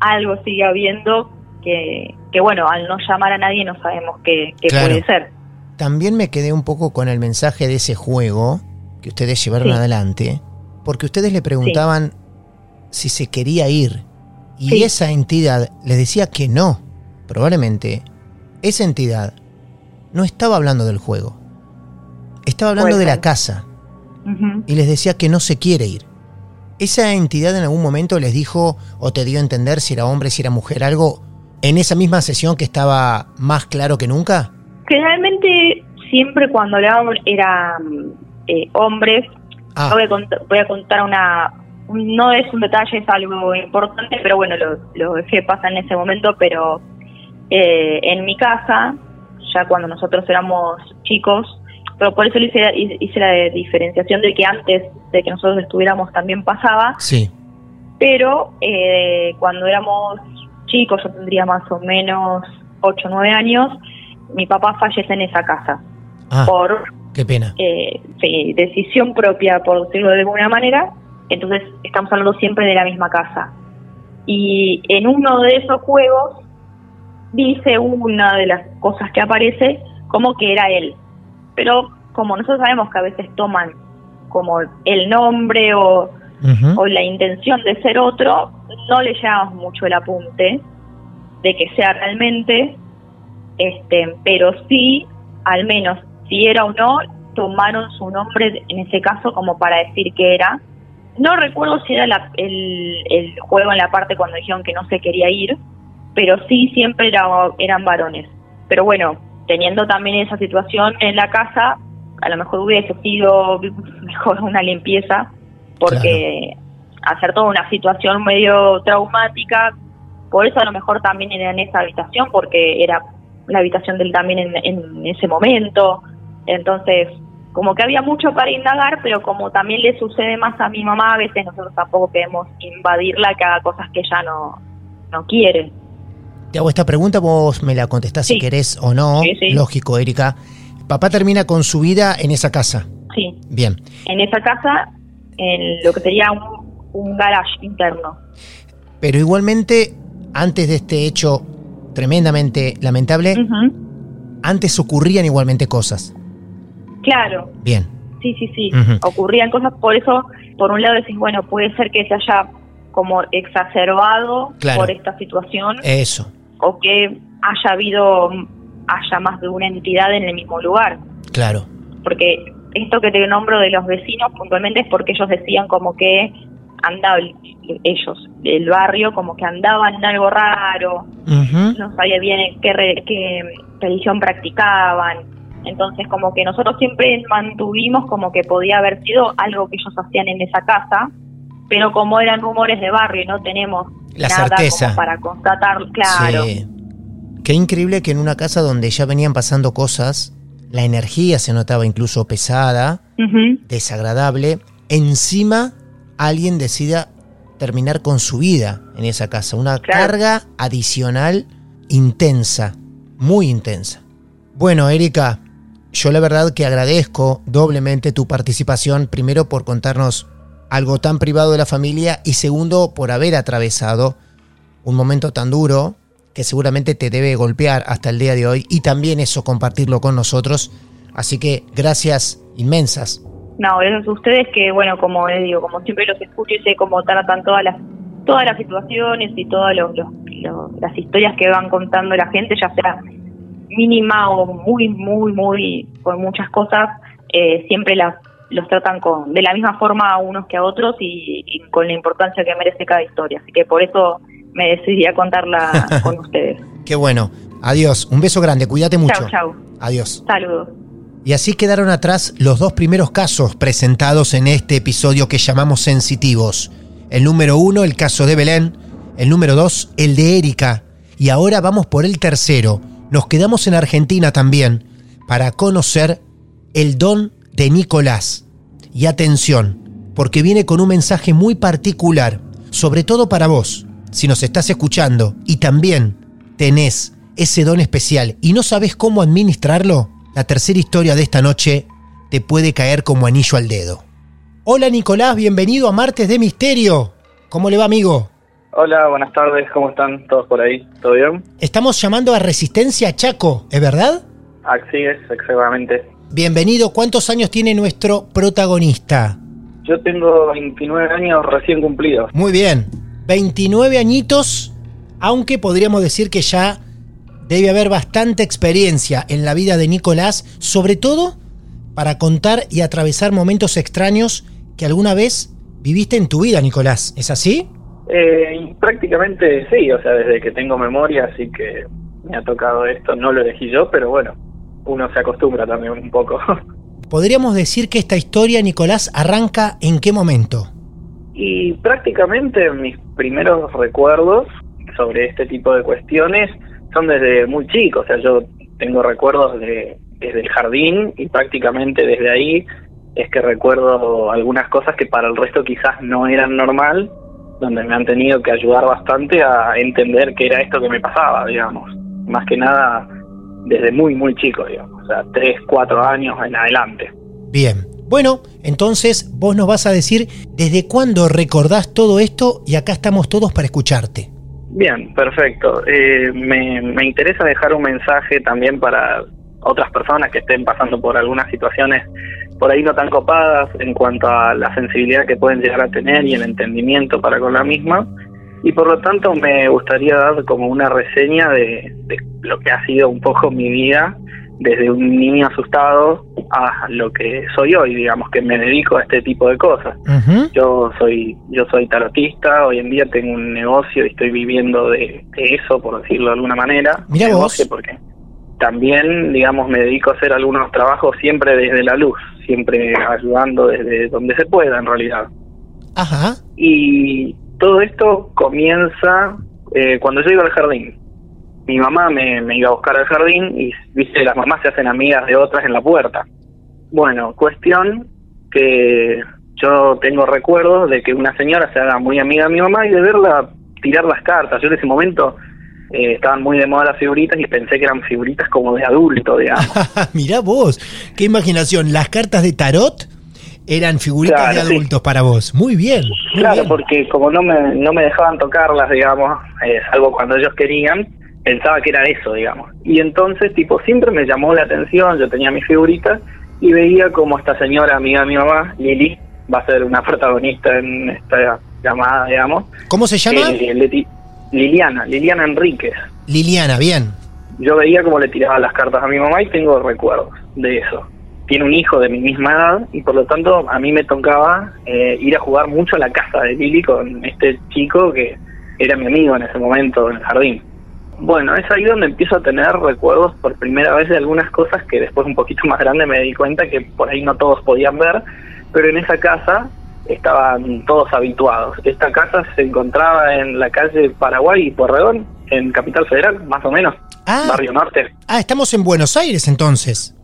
algo sigue habiendo que, que, bueno, al no llamar a nadie no sabemos qué, qué Claro. puede ser. También me quedé un poco con el mensaje de ese juego que ustedes llevaron Sí. adelante, porque ustedes le preguntaban si se quería ir y Sí. esa entidad les decía que no. Probablemente esa entidad no estaba hablando del juego, estaba hablando de la casa y les decía que no se quiere ir. ¿Esa entidad en algún momento les dijo o te dio a entender si era hombre, si era mujer, algo en esa misma sesión que estaba más claro que nunca? Siempre cuando hablábamos eran eh, hombres. Ah. Voy, a contar, voy a contar una, un- no es un detalle, es algo importante, pero bueno, lo, lo dejé pasar en ese momento, pero eh, en mi casa, ya cuando nosotros éramos chicos, pero por eso le hice, hice la diferenciación de que antes de que nosotros estuviéramos también pasaba, Sí. pero eh, cuando éramos chicos, yo tendría más o menos 8 o 9 años, mi papá fallece en esa casa Ah, por qué pena. eh, sí, decisión propia, por decirlo de alguna manera. Entonces estamos hablando siempre de la misma casa. Y en uno de esos juegos dice una de las cosas que aparece como que era él. Pero como nosotros sabemos que a veces toman como el nombre o, o la intención de ser otro, no le llevamos mucho el apunte de que sea realmente, este, pero sí, al menos si era o no, tomaron su nombre en ese caso como para decir que era. No recuerdo si era la- el, el juego en la parte cuando dijeron que no se quería ir, pero sí siempre era- eran varones. Pero bueno, teniendo también esa situación en la casa, a lo mejor hubiese sido mejor una limpieza, porque hacer toda una situación medio traumática, por eso a lo mejor también era en esa habitación, porque era la habitación de él también en, en ese momento. Entonces, como que había mucho para indagar, pero como también le sucede más a mi mamá, a veces nosotros tampoco queremos invadirla, que haga cosas que ella no, no quiere. Te hago esta pregunta, vos me la contestás si querés o no. Sí, sí. Lógico, Erika. Papá termina con su vida en esa casa. Sí, Bien. en esa casa, en lo que sería un, un garage interno. Pero igualmente, antes de este hecho tremendamente lamentable, antes ocurrían igualmente cosas. Claro, Bien. Sí, sí, sí. Ocurrían cosas, por eso, por un lado decís, bueno, puede ser que se haya como exacerbado Claro. por esta situación Eso. o que haya habido, haya más de una entidad en el mismo lugar. Claro. Porque esto que te nombro de los vecinos puntualmente es porque ellos decían como que andaban, ellos, el barrio, como que andaban en algo raro, no sabía bien en qué, re- qué religión practicaban. Entonces, como que nosotros siempre mantuvimos como que podía haber sido algo que ellos hacían en esa casa, pero como eran rumores de barrio y no tenemos La nada certeza. como para constatar, claro. Sí. Qué increíble que en una casa donde ya venían pasando cosas, la energía se notaba incluso pesada, desagradable, encima alguien decida terminar con su vida en esa casa. Una Claro. carga adicional intensa, muy intensa. Bueno, Erika, yo la verdad que agradezco doblemente tu participación, primero por contarnos algo tan privado de la familia y segundo por haber atravesado un momento tan duro que seguramente te debe golpear hasta el día de hoy y también eso compartirlo con nosotros. Así que gracias inmensas. No, esos ustedes que, bueno, como les digo, como siempre los escucho y sé cómo tratan todas las todas las situaciones y todos los, los, lo- las historias que van contando la gente, ya sea mínima o muy, muy, muy, con muchas cosas, eh, siempre las los tratan con de la misma forma a unos que a otros y, y con la importancia que merece cada historia. Así que por eso me decidí a contarla con ustedes. Qué bueno. Adiós. Un beso grande. Cuídate mucho. Chau, chau. Adiós. Saludos. Y así quedaron atrás los dos primeros casos presentados en este episodio que llamamos sensitivos. El número uno, el caso de Belén. El número dos, el de Erika. Y ahora vamos por el tercero. Nos quedamos en Argentina también para conocer el don de Nicolás. Y atención, porque viene con un mensaje muy particular, sobre todo para vos, si nos estás escuchando y también tenés ese don especial y no sabes cómo administrarlo, la tercera historia de esta noche te puede caer como anillo al dedo. Hola Nicolás, bienvenido a Martes de Misterio. ¿Cómo le va amigo? Hola, buenas tardes, ¿cómo están todos por ahí? ¿Todo bien? Estamos llamando a Resistencia Chaco, ¿es verdad? Así es, exactamente. Bienvenido, ¿cuántos años tiene nuestro protagonista? Yo tengo 29 años recién cumplidos. Muy bien, 29 añitos, aunque podríamos decir que ya debe haber bastante experiencia en la vida de Nicolás, sobre todo para contar y atravesar momentos extraños que alguna vez viviste en tu vida, Nicolás. ¿Es así? Eh, y prácticamente sí, o sea, desde que tengo memoria, así que me ha tocado esto, no lo elegí yo, pero bueno, uno se acostumbra también un poco. Podríamos decir que esta historia, Nicolás, arranca en qué momento? Y prácticamente mis primeros recuerdos sobre este tipo de cuestiones son desde muy chico, o sea, yo tengo recuerdos de, desde el jardín y prácticamente desde ahí es que recuerdo algunas cosas que para el resto quizás no eran normal, donde me han tenido que ayudar bastante a entender qué era esto que me pasaba, digamos. Más que nada desde muy, muy chico, digamos, o sea, tres, cuatro años en adelante. Bien. Bueno, entonces vos nos vas a decir desde cuándo recordás todo esto y acá estamos todos para escucharte. Bien, perfecto. Eh, me, me interesa dejar un mensaje también para otras personas que estén pasando por algunas situaciones por ahí no tan copadas en cuanto a la sensibilidad que pueden llegar a tener y el entendimiento para con la misma. Y por lo tanto me gustaría dar como una reseña de, de lo que ha sido un poco mi vida desde un niño asustado a lo que soy hoy, digamos que me dedico a este tipo de cosas. Yo soy yo soy tarotista, hoy en día tengo un negocio y estoy viviendo de, de eso, por decirlo de alguna manera. Negocio vos. porque también, digamos, me dedico a hacer algunos trabajos siempre desde la luz, siempre ayudando desde donde se pueda en realidad. Ajá. Y todo esto comienza eh, cuando yo iba al jardín. Mi mamá me, me iba a buscar al jardín y, viste, las mamás se hacen amigas de otras en la puerta. Bueno, cuestión que yo tengo recuerdos de que una señora se haga muy amiga de mi mamá y de verla tirar las cartas. Yo en ese momento eh, estaban muy de moda las figuritas y pensé que eran figuritas como de adulto, digamos. Mirá vos, qué imaginación. Las cartas de tarot eran figuritas Claro, de sí. adultos para vos. Muy bien. muy Claro, bien. porque como no me, no me dejaban tocarlas, digamos, eh, salvo cuando ellos querían, pensaba que era eso, digamos. Y entonces, tipo, siempre me llamó la atención, yo tenía mis figuritas y veía como esta señora, amiga de mi mamá, Lili, va a ser una protagonista en esta llamada, digamos. ¿Cómo se llama? Eh, Liliana, Liliana Enríquez. Liliana, bien. Yo veía cómo le tiraba las cartas a mi mamá y tengo recuerdos de eso. Tiene un hijo de mi misma edad y por lo tanto a mí me tocaba eh, ir a jugar mucho a la casa de Lili con este chico que era mi amigo en ese momento en el jardín. Bueno, es ahí donde empiezo a tener recuerdos por primera vez de algunas cosas que después un poquito más grande me di cuenta que por ahí no todos podían ver, pero en esa casa estaban todos habituados. Esta casa se encontraba en la calle Paraguay y Porredón, en Capital Federal, más o menos, Ah. Barrio Norte. Ah, estamos en Buenos Aires entonces.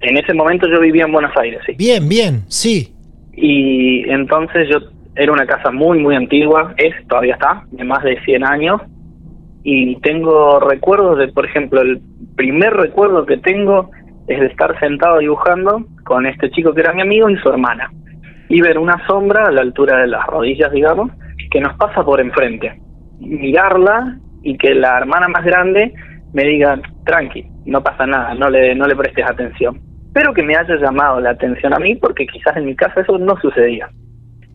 En ese momento yo vivía en Buenos Aires, sí. Bien, bien, sí. Y entonces yo era una casa muy, muy antigua, es, todavía está, de más de 100 años. Y tengo recuerdos de, por ejemplo, el primer recuerdo que tengo es de estar sentado dibujando con este chico que era mi amigo y su hermana. Y ver una sombra a la altura de las rodillas, digamos, que nos pasa por enfrente. Mirarla y que la hermana más grande me diga, tranqui, no pasa nada, no le, no le prestes atención. Pero que me haya llamado la atención a mí porque quizás en mi casa eso no sucedía.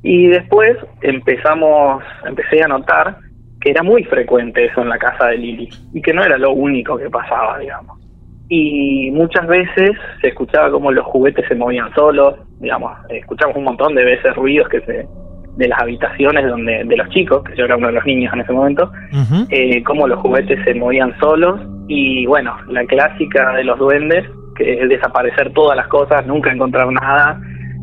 Y después empezamos, empecé a notar que era muy frecuente eso en la casa de Lili y que no era lo único que pasaba, digamos. Y muchas veces se escuchaba como los juguetes se movían solos, digamos, escuchamos un montón de veces ruidos que se de las habitaciones donde de los chicos, que yo era uno de los niños en ese momento, eh, cómo los juguetes se movían solos y bueno, la clásica de los duendes, que es desaparecer todas las cosas, nunca encontrar nada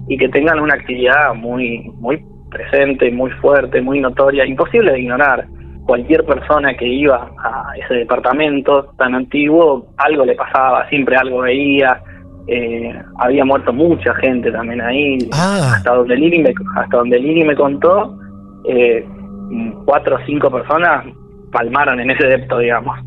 y que tengan una actividad muy muy presente, muy fuerte, muy notoria, imposible de ignorar. Cualquier persona que iba a ese departamento tan antiguo, algo le pasaba, siempre algo veía. Eh, había muerto mucha gente también ahí. Ah. Hasta donde Lili me, hasta donde Lili me contó, eh, cuatro o cinco personas palmaron en ese depto, digamos.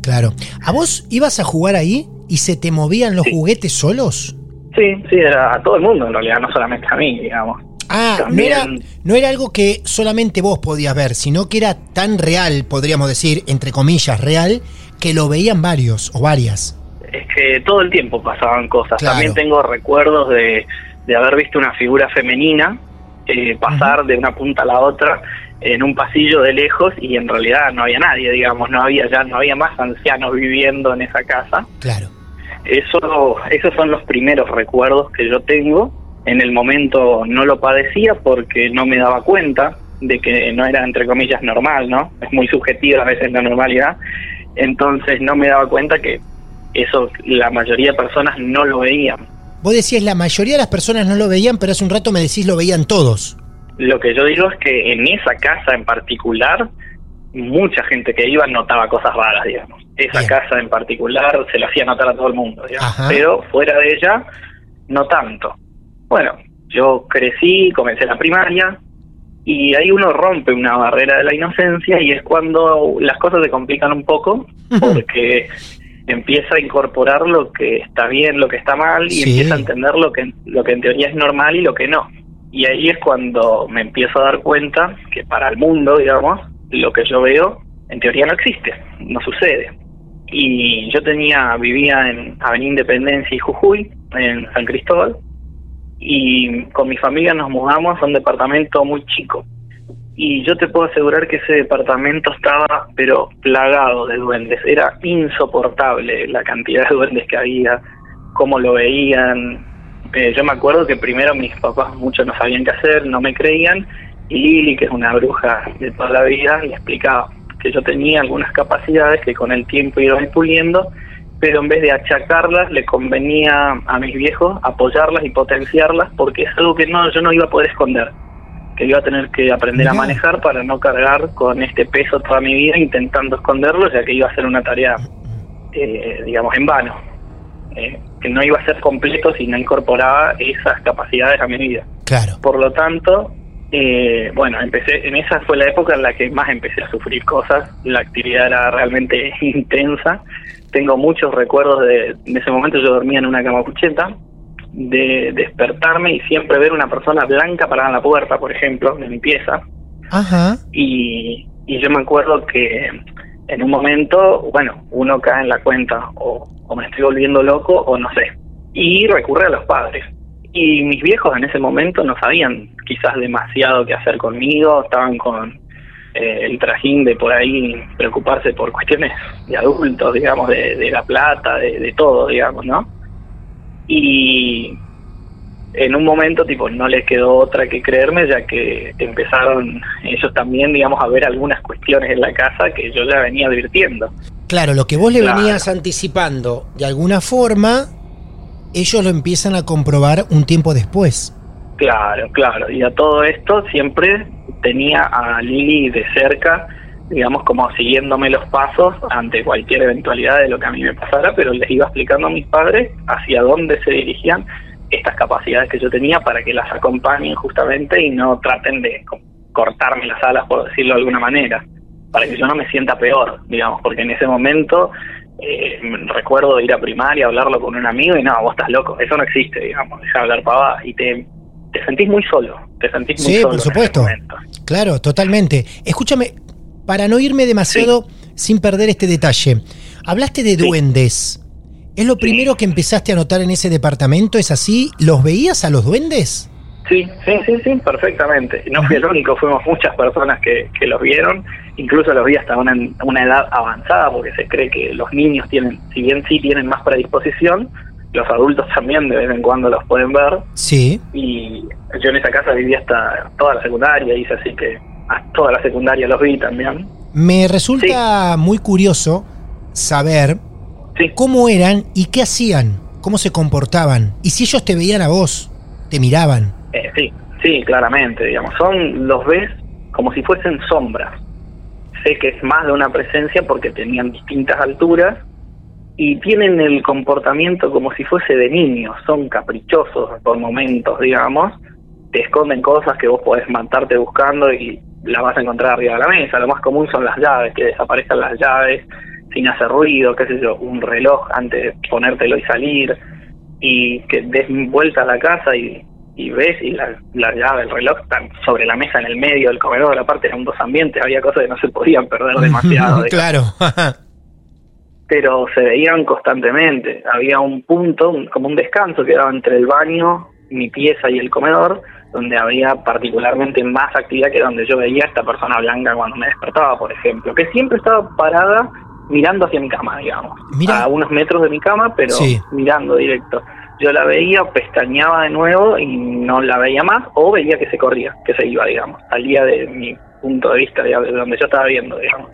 Claro. ¿A vos ibas a jugar ahí y se te movían los juguetes solos? Sí, sí, era a todo el mundo en realidad, no solamente a mí, digamos. Ah, no era, no era algo que solamente vos podías ver, sino que era tan real, podríamos decir, entre comillas, real, que lo veían varios o varias. Es que todo el tiempo pasaban cosas. Claro. También tengo recuerdos de, de haber visto una figura femenina eh, pasar de una punta a la otra en un pasillo de lejos y en realidad no había nadie, digamos, no había ya no había más ancianos viviendo en esa casa. Claro. Eso, esos son los primeros recuerdos que yo tengo. En el momento no lo padecía porque no me daba cuenta de que no era entre comillas normal, ¿no? Es muy subjetiva a veces la normalidad. Entonces no me daba cuenta que eso la mayoría de personas no lo veían. Vos decías, la mayoría de las personas no lo veían, pero hace un rato me decís lo veían todos. Lo que yo digo es que en esa casa en particular, mucha gente que iba notaba cosas raras, digamos. Esa casa en particular se lo hacía notar a todo el mundo, digamos. Pero fuera de ella, no tanto. Bueno, yo crecí, comencé la primaria y ahí uno rompe una barrera de la inocencia y es cuando las cosas se complican un poco porque empieza a incorporar lo que está bien, lo que está mal y Sí. empieza a entender lo que lo que en teoría es normal y lo que no. Y ahí es cuando me empiezo a dar cuenta que para el mundo, digamos, lo que yo veo en teoría no existe, no sucede. Y yo tenía, vivía en Avenida Independencia y Jujuy, en San Cristóbal, y con mi familia nos mudamos a un departamento muy chico. Y yo te puedo asegurar que ese departamento estaba, pero plagado de duendes. Era insoportable la cantidad de duendes que había, cómo lo veían. Eh, yo me acuerdo que primero mis papás muchos no sabían qué hacer, no me creían, y Lili, que es una bruja de toda la vida, le explicaba que yo tenía algunas capacidades que con el tiempo iba puliendo, pero en vez de achacarlas, le convenía a mis viejos apoyarlas y potenciarlas, porque es algo que no yo no iba a poder esconder, que iba a tener que aprender a manejar para no cargar con este peso toda mi vida intentando esconderlo, ya que iba a ser una tarea, eh, digamos, en vano, eh, que no iba a ser completo si no incorporaba esas capacidades a mi vida. Claro. Por lo tanto, eh, bueno, empecé, en esa fue la época en la que más empecé a sufrir cosas, la actividad era realmente intensa, tengo muchos recuerdos de, de ese momento, yo dormía en una cama cucheta, de despertarme y siempre ver una persona blanca parada en la puerta, por ejemplo, de mi pieza, Ajá. y, y yo me acuerdo que en un momento, bueno, uno cae en la cuenta o, o me estoy volviendo loco o no sé, y recurre a los padres. Y mis viejos en ese momento no sabían quizás demasiado qué hacer conmigo, estaban con eh, el trajín de por ahí preocuparse por cuestiones de adultos, digamos, de, de la plata, de, de todo, digamos, ¿no? Y en un momento, tipo, no les quedó otra que creerme, ya que empezaron ellos también, digamos, a ver algunas cuestiones en la casa que yo ya venía advirtiendo. Claro, lo que vos le Claro. venías anticipando de alguna forma, ellos lo empiezan a comprobar un tiempo después. Claro, claro. Y a todo esto siempre tenía a Lili de cerca, digamos, como siguiéndome los pasos ante cualquier eventualidad de lo que a mí me pasara, pero les iba explicando a mis padres hacia dónde se dirigían estas capacidades que yo tenía para que las acompañen justamente y no traten de co- cortarme las alas, por decirlo de alguna manera, para que yo no me sienta peor, digamos, porque en ese momento eh, recuerdo ir a primaria, hablarlo con un amigo y no, vos estás loco, eso no existe, digamos, deja de hablar pavada y te, te sentís muy solo, te sentís muy Sí, solo. por en ese supuesto. Claro, totalmente. Escúchame, para no irme demasiado sin perder este detalle, hablaste de duendes. ¿Es lo primero que empezaste a notar en ese departamento? ¿Es así? ¿Los veías a los duendes? Sí, sí, sí, sí, perfectamente. No fui el único, fuimos muchas personas que, que los vieron, incluso los vi hasta una, una edad avanzada, porque se cree que los niños tienen, si bien sí tienen más predisposición, los adultos también de vez en cuando los pueden ver. Sí. Y yo en esa casa viví hasta toda la secundaria, hice así que hasta toda la secundaria los vi también. Me resulta muy curioso saber cómo eran y qué hacían, cómo se comportaban, y si ellos te veían a vos, te miraban. Eh, sí, sí, claramente, digamos. Son, los ves como si fuesen sombras. Sé que es más de una presencia porque tenían distintas alturas y tienen el comportamiento como si fuese de niños. Son caprichosos por momentos, digamos. Te esconden cosas que vos podés matarte buscando y la vas a encontrar arriba de la mesa. Lo más común son las llaves, que desaparezcan las llaves sin hacer ruido, qué sé yo, un reloj antes de ponértelo y salir y que des vuelta a la casa y, ves y la, la llave, el reloj están sobre la mesa en el medio del comedor, aparte eran dos ambientes, había cosas que no se podían perder demasiado. claro. pero se veían constantemente. Había un punto, como un descanso que daba entre el baño, mi pieza y el comedor, donde había particularmente más actividad que donde yo veía a esta persona blanca cuando me despertaba, por ejemplo, que siempre estaba parada mirando hacia mi cama, digamos. A unos metros de mi cama, pero mirando directo. Yo la veía, pestañeaba de nuevo y no la veía más, o veía que se corría, que se iba, digamos. Salía de mi punto de vista, de donde yo estaba viendo, digamos.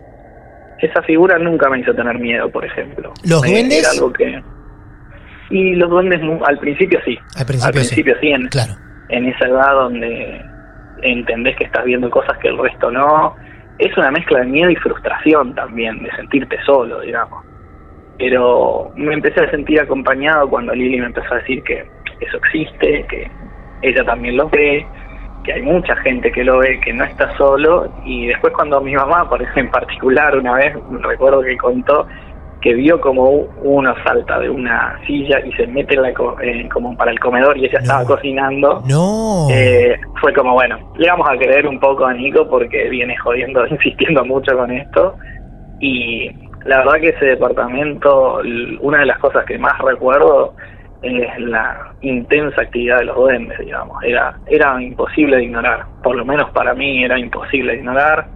Esa figura nunca me hizo tener miedo, por ejemplo. ¿Los duendes? algo que... Y los duendes al principio sí. Al principio, sí. en, claro. En esa edad donde entendés que estás viendo cosas que el resto no es una mezcla de miedo y frustración también, de sentirte solo, digamos. Pero me empecé a sentir acompañado cuando Lili me empezó a decir que eso existe, que ella también lo ve, que hay mucha gente que lo ve, que no está solo. Y después cuando mi mamá, por ejemplo, en particular, una vez recuerdo que contó que vio como uno salta de una silla y se mete en la como para el comedor y ella estaba cocinando. No. Eh, fue como, bueno, le vamos a creer un poco a Nico porque viene jodiendo, insistiendo mucho con esto. Y la verdad que ese departamento, una de las cosas que más recuerdo es la intensa actividad de los duendes, digamos. Era, era imposible de ignorar, por lo menos para mí era imposible de ignorar.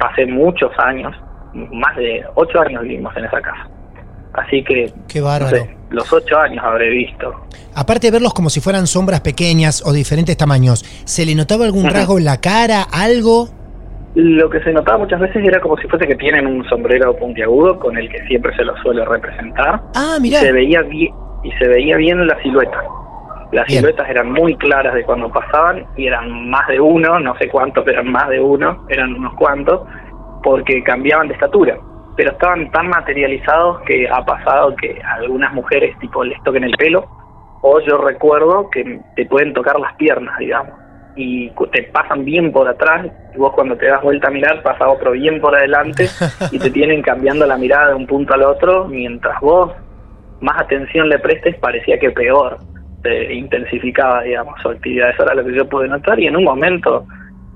Pasé muchos años más de ocho años vivimos en esa casa. Así que Qué bárbaro. los ocho años habré visto. Aparte de verlos como si fueran sombras pequeñas o diferentes tamaños, ¿se le notaba algún rasgo en la cara, algo? Lo que se notaba muchas veces era como si fuese que tienen un sombrero puntiagudo con el que siempre se lo suele representar. Ah, mira. Se veía bien y se veía bien la silueta. Las siluetas eran muy claras de cuando pasaban y eran más de uno, no sé cuántos, pero eran más de uno, eran unos cuantos porque cambiaban de estatura, pero estaban tan materializados que ha pasado que algunas mujeres tipo les toquen el pelo, o yo recuerdo que te pueden tocar las piernas, digamos, y te pasan bien por atrás, y vos cuando te das vuelta a mirar pasa otro bien por adelante y te tienen cambiando la mirada de un punto al otro, mientras vos más atención le prestes parecía que peor se intensificaba, digamos, su actividad. Eso era lo que yo pude notar y en un momento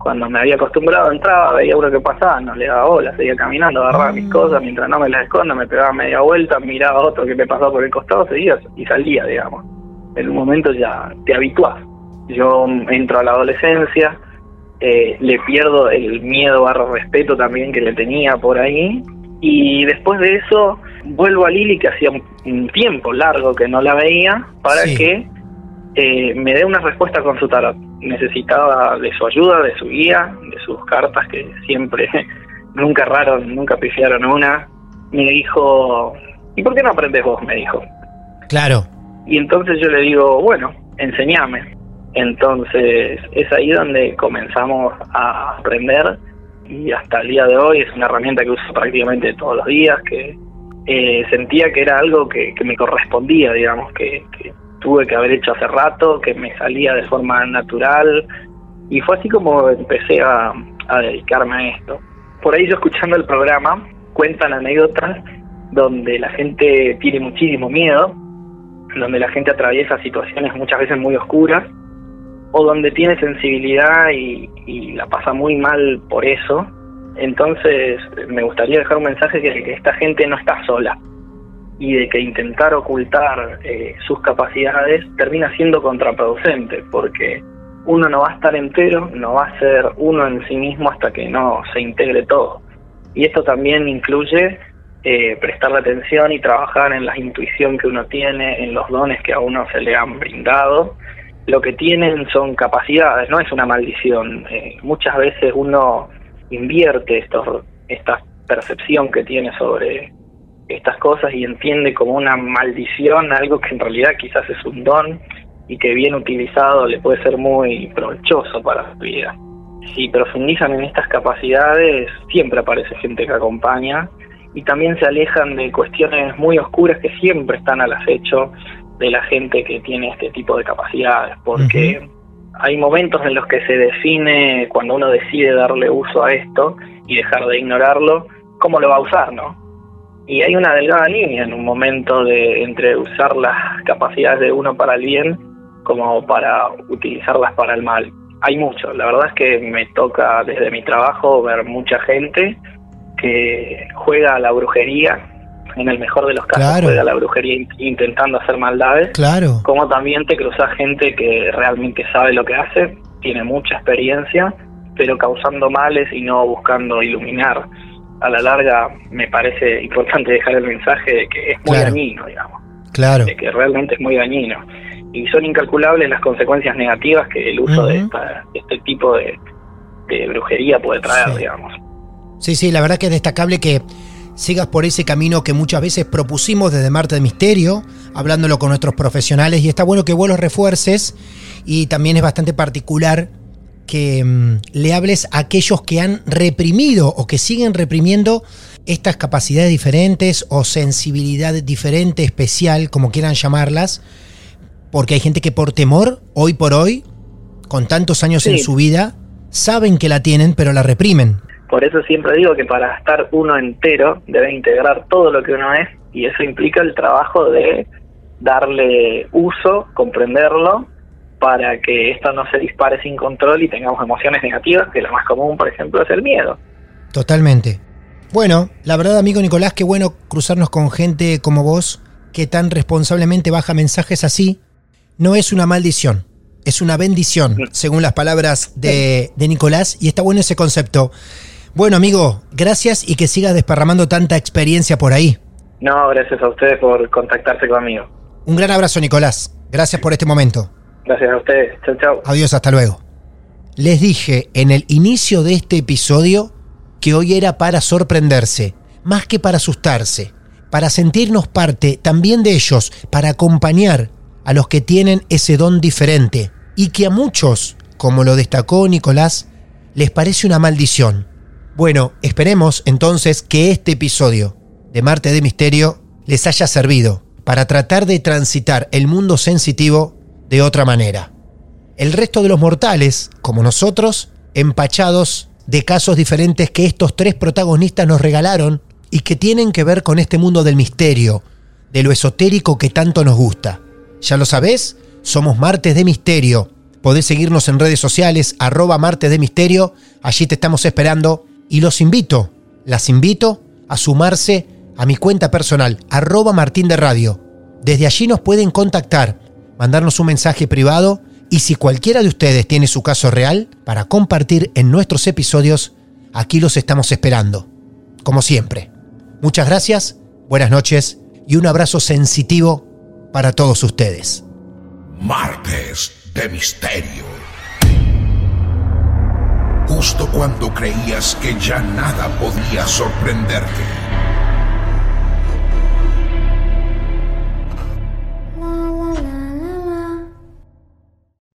cuando me había acostumbrado, entraba, veía uno que pasaba, no le daba bola, seguía caminando, agarraba mis mm. cosas, mientras no me las escondo, me pegaba media vuelta, miraba a otro que me pasaba por el costado, seguía y salía, digamos. En un momento ya te habituás. Yo entro a la adolescencia, eh, le pierdo el miedo barro respeto también que le tenía por ahí, y después de eso vuelvo a Lili, que hacía un tiempo largo que no la veía, para que eh, me dé una respuesta con su tarot. Necesitaba de su ayuda, de su guía, de sus cartas que siempre, nunca erraron, nunca pifiaron una. Me dijo, ¿y por qué no aprendes vos? Me dijo. Claro. Y entonces yo le digo, bueno, enseñame. Entonces es ahí donde comenzamos a aprender y hasta el día de hoy es una herramienta que uso prácticamente todos los días, que eh, sentía que era algo que, me correspondía, digamos, que, que tuve que haber hecho hace rato, que me salía de forma natural y fue así como empecé a, dedicarme a esto. Por ahí yo escuchando el programa cuentan anécdotas donde la gente tiene muchísimo miedo, donde la gente atraviesa situaciones muchas veces muy oscuras o donde tiene sensibilidad y, la pasa muy mal por eso. Entonces me gustaría dejar un mensaje que, que esta gente no está sola, y de que intentar ocultar eh, sus capacidades termina siendo contraproducente, porque uno no va a estar entero, no va a ser uno en sí mismo hasta que no se integre todo. Y esto también incluye eh, prestarle atención y trabajar en la intuición que uno tiene, en los dones que a uno se le han brindado. Lo que tienen son capacidades, no es una maldición. Eh, muchas veces uno invierte estos, esta percepción que tiene sobre estas cosas y entiende como una maldición algo que en realidad quizás es un don y que bien utilizado le puede ser muy provechoso para su vida. Si profundizan en estas capacidades, siempre aparece gente que acompaña y también se alejan de cuestiones muy oscuras que siempre están al acecho de la gente que tiene este tipo de capacidades, porque hay momentos en los que se define, cuando uno decide darle uso a esto y dejar de ignorarlo, cómo lo va a usar, ¿no? Y hay una delgada línea en un momento de entre usar las capacidades de uno para el bien como para utilizarlas para el mal. Hay mucho, la verdad es que me toca desde mi trabajo ver mucha gente que juega a la brujería, en el mejor de los casos juega a la brujería intentando hacer maldades, claro. como también te cruzas gente que realmente sabe lo que hace, tiene mucha experiencia, pero causando males y no buscando iluminar. A la larga me parece importante dejar el mensaje de que es muy dañino, digamos. Claro. De que realmente es muy dañino. Y son incalculables las consecuencias negativas que el uso de, este tipo de, brujería puede traer, digamos. Sí, sí, la verdad que es destacable que sigas por ese camino que muchas veces propusimos desde Marte de Misterio, hablándolo con nuestros profesionales, y está bueno que vos los refuerces, y también es bastante particular que mm, le hables a aquellos que han reprimido o que siguen reprimiendo estas capacidades diferentes o sensibilidad diferente, especial, como quieran llamarlas, porque hay gente que por temor, hoy por hoy, con tantos años en su vida, saben que la tienen, pero la reprimen. Por eso siempre digo que para estar uno entero debe integrar todo lo que uno es y eso implica el trabajo de darle uso, comprenderlo, para que esto no se dispare sin control y tengamos emociones negativas, que la más común, por ejemplo, es el miedo. Totalmente. Bueno, la verdad, amigo Nicolás, qué bueno cruzarnos con gente como vos, que tan responsablemente baja mensajes así. No es una maldición, es una bendición, mm. según las palabras de, de Nicolás, y está bueno ese concepto. Bueno, amigo, gracias y que sigas desparramando tanta experiencia por ahí. No, gracias a ustedes por contactarse conmigo. Un gran abrazo, Nicolás. Gracias por este momento. Gracias a ustedes. Chao, chao. Adiós, hasta luego. Les dije en el inicio de este episodio que hoy era para sorprenderse, más que para asustarse, para sentirnos parte también de ellos, para acompañar a los que tienen ese don diferente y que a muchos, como lo destacó Nicolás, les parece una maldición bueno, esperemos entonces que este episodio de Marte de Misterio les haya servido para tratar de transitar el mundo sensitivo de otra manera. El resto de los mortales, como nosotros, empachados de casos diferentes que estos tres protagonistas nos regalaron y que tienen que ver con este mundo del misterio, de lo esotérico que tanto nos gusta. Ya lo sabés, somos Martes de Misterio. Podés seguirnos en redes sociales, arroba Martes de Misterio, allí te estamos esperando y los invito, las invito a sumarse a mi cuenta personal, arroba Martín de Radio. Desde allí nos pueden contactar, mandarnos un mensaje privado y si cualquiera de ustedes tiene su caso real para compartir en nuestros episodios, aquí los estamos esperando. Como siempre. Muchas gracias, buenas noches y un abrazo sensitivo para todos ustedes. Martes de Misterio justo cuando creías que ya nada podía sorprenderte.